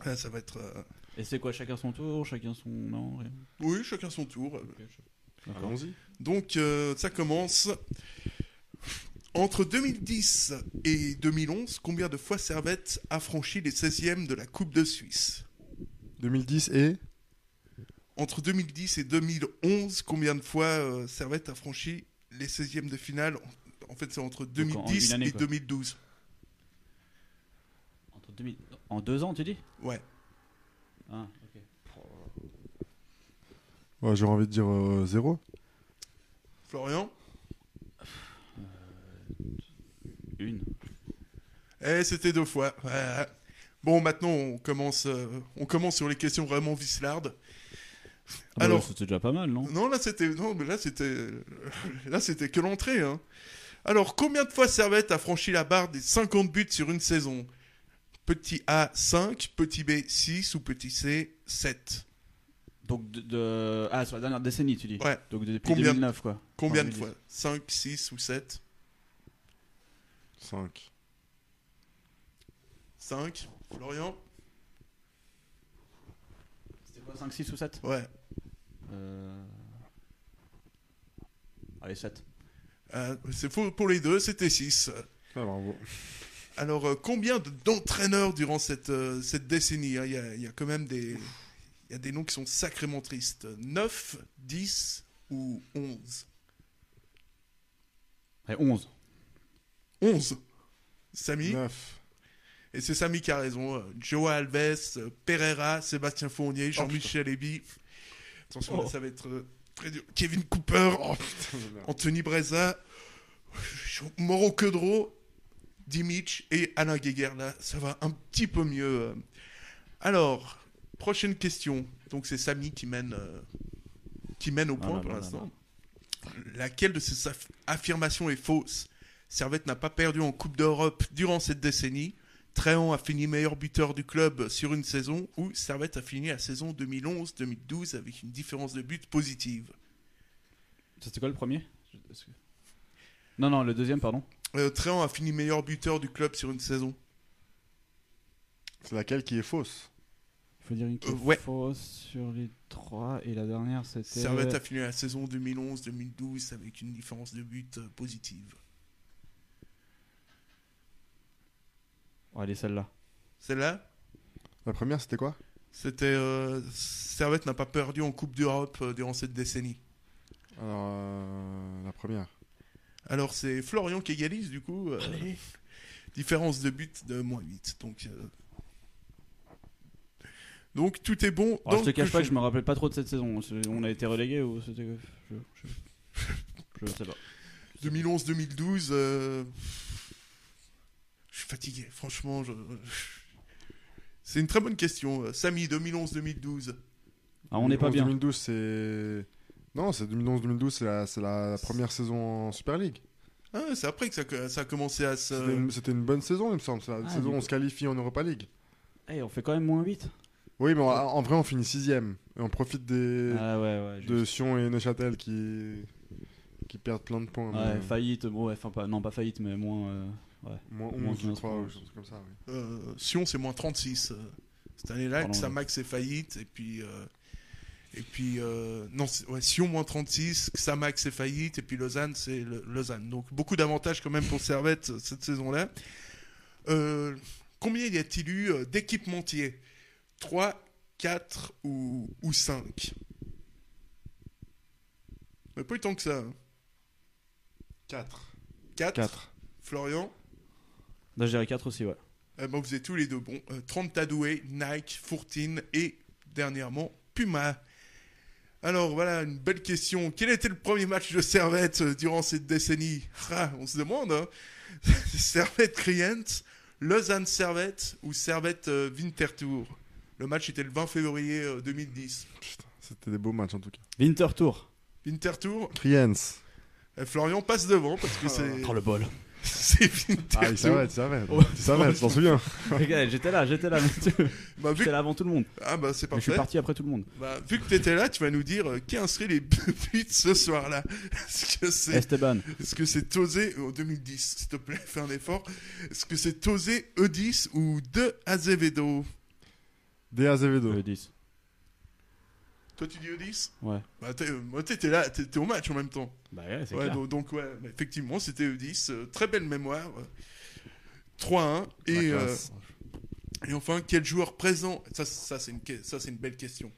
Ah, ça va être. euh, Et c'est quoi Chacun son tour Chacun son. Non, rien? Oui, chacun son tour. Allons-y. Donc, euh, ça commence. Entre 2010 et 2011, combien de fois Servette a franchi les 16e de la Coupe de Suisse? 2010 et? Entre 2010 et 2011, combien de fois euh, Servette a franchi les 16e de finale? En fait, c'est entre en 2010 une année, et quoi. 2012. Entre 2000 En deux ans, tu dis? Ouais. Ah, ok. Ouais, j'aurais envie de dire euh, zéro. Florian? Une. Eh, c'était deux fois. Bon, maintenant, on commence, euh, on commence sur les questions vraiment vislardes. Ah bah, Alors, c'était déjà pas mal, non? Non, là, c'était, non, mais là, c'était, là, c'était que l'entrée, hein. Alors, combien de fois Servette a franchi la barre des 50 buts sur une saison? Petit A, 5, petit B, 6 ou petit C, 7 Donc de, de- Ah, sur la dernière décennie, tu dis? Ouais. Donc depuis Combien- 2009, quoi. Combien Enfin, de fois? 5, 6 ou 7 5. 5 Florian C'était quoi 5, 6 ou 7 Ouais. Euh... Allez, 7. Euh, c'est faux pour les deux, c'était 6. Ah, bravo. Alors, euh, combien de- d'entraîneurs durant cette, euh, cette décennie hein? Il y, a, il y a quand même des, il y a des noms qui sont sacrément tristes. 9, 10 ou 11 Allez, 11. 11 Samy? 9. Et c'est Samy qui a raison. euh, Joe Alves, euh, Pereira, Sébastien Fournier, Jean-Michel Eby. Attention, là, Oh. ça va être euh, très dur. Kevin Cooper, oh. Anthony Breza, Mauro Quedro, Dimic et Alain Guéguer. Là, ça va un petit peu mieux. Alors, prochaine question. Donc, c'est Samy qui mène, euh, qui mène au Ah point pour l'instant. Laquelle de ces aff- affirmations est fausse? Servette n'a pas perdu en Coupe d'Europe durant cette décennie. Tréant a fini meilleur buteur du club sur une saison ou Servette a fini la saison 2011-2012 avec une différence de but positive. C'était quoi le premier? Non, non, le deuxième, pardon. Euh, Tréant a fini meilleur buteur du club sur une saison. C'est laquelle qui est fausse? Il faut dire une qui Euh, est ouais. fausse sur les trois et la dernière c'était. Servette a fini la saison 2011-2012 avec une différence de but euh, positive. Allez, celle-là. Celle-là La première, c'était quoi? C'était euh, Servette n'a pas perdu en Coupe d'Europe euh, durant cette décennie. Alors, euh, la première. Alors c'est Florian qui égalise du coup. euh, différence de but de moins 8. Donc, euh, donc tout est bon. Oh, dans je te le cache pas que je me rappelle pas trop de cette saison. On a été relégué ou c'était. Je, je, je sais pas. [laughs] 2011-2012, euh, je suis fatigué, franchement. je- C'est une très bonne question. Euh, Samy, 2011-2012. Ah, on n'est pas bien. 2012, c'est Non, c'est 2011-2012, c'est la, c'est la première saison en Super League. Ah, c'est après que ça, ça a commencé à se. C'était une, c'était une bonne saison, il me semble. C'est la Ah, saison où on se qualifie en Europa League. Eh, on fait quand même moins 8. Oui, mais en, en vrai, on finit sixième. Et on profite des, Ah ouais, ouais. de Sion et Neuchâtel qui, qui perdent plein de points. Ouais, mais- faillite, bon, ouais, enfin, pas, non, pas faillite, mais moins. euh, ouais. Moins 11, Moins je 15 crois, ou chose comme ça. oui. Euh, Sion, c'est moins 36. euh, cette année-là, Xamax est faillite. Et puis. euh, et puis. euh, non, ouais, Sion, moins 36. Xamax est faillite. Et puis Lausanne, c'est le- Lausanne. Donc, beaucoup d'avantages quand même pour Servette euh, cette saison-là. Euh, combien y a-t-il eu euh, d'équipementiers? 3, 4 ou, ou 5 Mais pas eu tant que ça. 4. 4 4. Florian? Là, je dirais 4 aussi, ouais. Euh, bon, vous êtes tous les deux bons. Euh, 30 Tadoué, Nike, Fourtine et dernièrement Puma. Alors voilà, une belle question. Quel était le premier match de Servette euh, durant cette décennie? Ah, On se demande. Hein. [laughs] Servette Kriens, Lausanne Servette ou Servette euh, Winterthur? Le match était le 20 février euh, 2010. C'était des beaux matchs en tout cas. Winterthur. Winterthur? Kriens. Florian passe devant parce que c'est. Oh le bol. [laughs] c'est Winterthur. Ah, il savait, tu savais. Tu savais, tu t'en souviens. [laughs] Regarde, j'étais là, j'étais là. monsieur. Bah, j'étais là avant tout le monde. Ah bah c'est Mais Je suis parfait. parti après tout le monde. Bah, vu que tu étais là, tu vas nous dire euh, qui a inscrit les [laughs] buts ce soir-là. Est-ce que c'est Esteban. Est-ce que c'est Tosé en 2010 S'il te plaît, fais un effort. Est-ce que c'est Tosé E10 ou De Azevedo? Des Azevedo. Le 10. Toi, tu dis E10 Ouais. Bah, t'es- euh, moi, t'étais là, t'étais au match en même temps. Bah ouais, c'est Ouais, clair. donc, donc, ouais, effectivement, c'était E10. euh, très belle mémoire. euh, 3-1. Et, La euh, classe. et enfin, quel joueur présent Ça, ça c'est une, ça, c'est une belle question.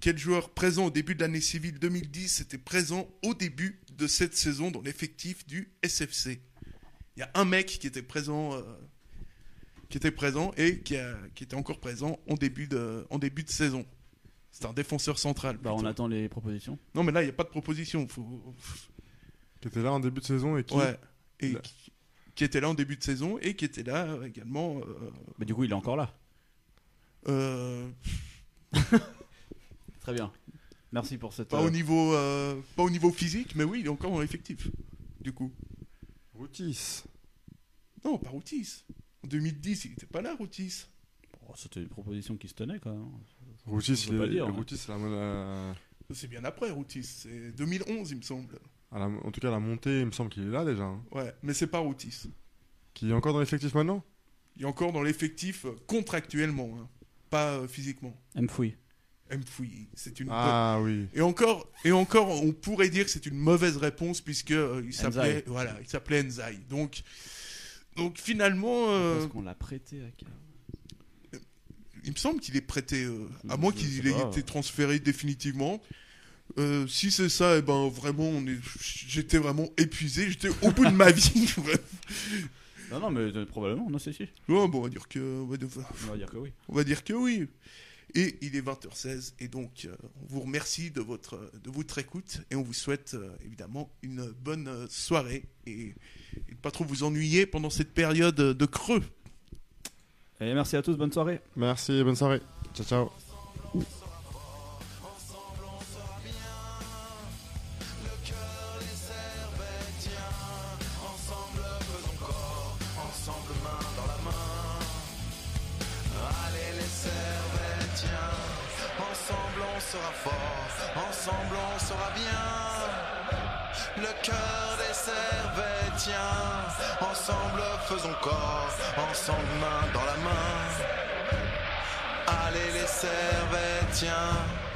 Quel joueur présent au début de l'année civile 2010 était présent au début de cette saison dans l'effectif du SFC Il y a un mec qui était présent, euh, qui était présent et qui, a- qui était encore présent en début de, en début de saison. C'est un défenseur central. Bah, on attend les propositions. Non, mais là, il n'y a pas de proposition. Faut... Qui était là en début de saison et qui. Ouais. Et Là. qui, qui était là en début de saison et qui était là euh, également. euh, Bah, du coup, il est encore là. euh, [laughs] Très bien. Merci pour cette. pas, euh, au niveau, euh, pas au niveau physique, mais oui, il est encore dans l'effectif. Du coup. Routis. Non, pas Routis. En 2010, il n'était pas là, Routis. oh, C'était une proposition qui se tenait quand même. Routis, On peut il pas est- dire, hein. Routis, c'est la, la- C'est bien après, Routis. C'est 2011, il me semble. à la- en tout cas, la montée, il me semble qu'il est là déjà. hein. Ouais, mais c'est pas Routis. Qui est encore dans l'effectif maintenant? Il est encore dans l'effectif contractuellement, hein, pas euh, physiquement. M. Fouille. M. Fouilly, c'est une Ah oui. Et encore, et encore, on pourrait dire que c'est une mauvaise réponse puisque euh, il s'appelait, Enzai. voilà, il s'appelait Enzai. Donc, donc finalement, euh, Parce qu'on l'a prêté à il me semble qu'il est prêté, euh, à moins qu'il ait été transféré définitivement. Euh, si c'est ça, eh ben vraiment, j'étais vraiment épuisé, j'étais au bout de ma [laughs] vie. Non, non, mais euh, probablement, non, c'est si. Ouais, bon, on va dire que, on va, On va dire que oui. on va dire que oui. Et il est 20h16 et donc euh, on vous remercie de votre de votre écoute et on vous souhaite euh, évidemment une bonne soirée et, et pas trop vous ennuyer pendant cette période de creux. Et merci à tous, bonne soirée. Merci, bonne soirée. Ciao, ciao. Ensemble faisons corps, ensemble main dans la main. Allez les Servétiens, ensemble on sera fort, ensemble on sera bien. Le cœur des Servétiens, ensemble faisons corps, ensemble main dans la main. Allez les Servétiens.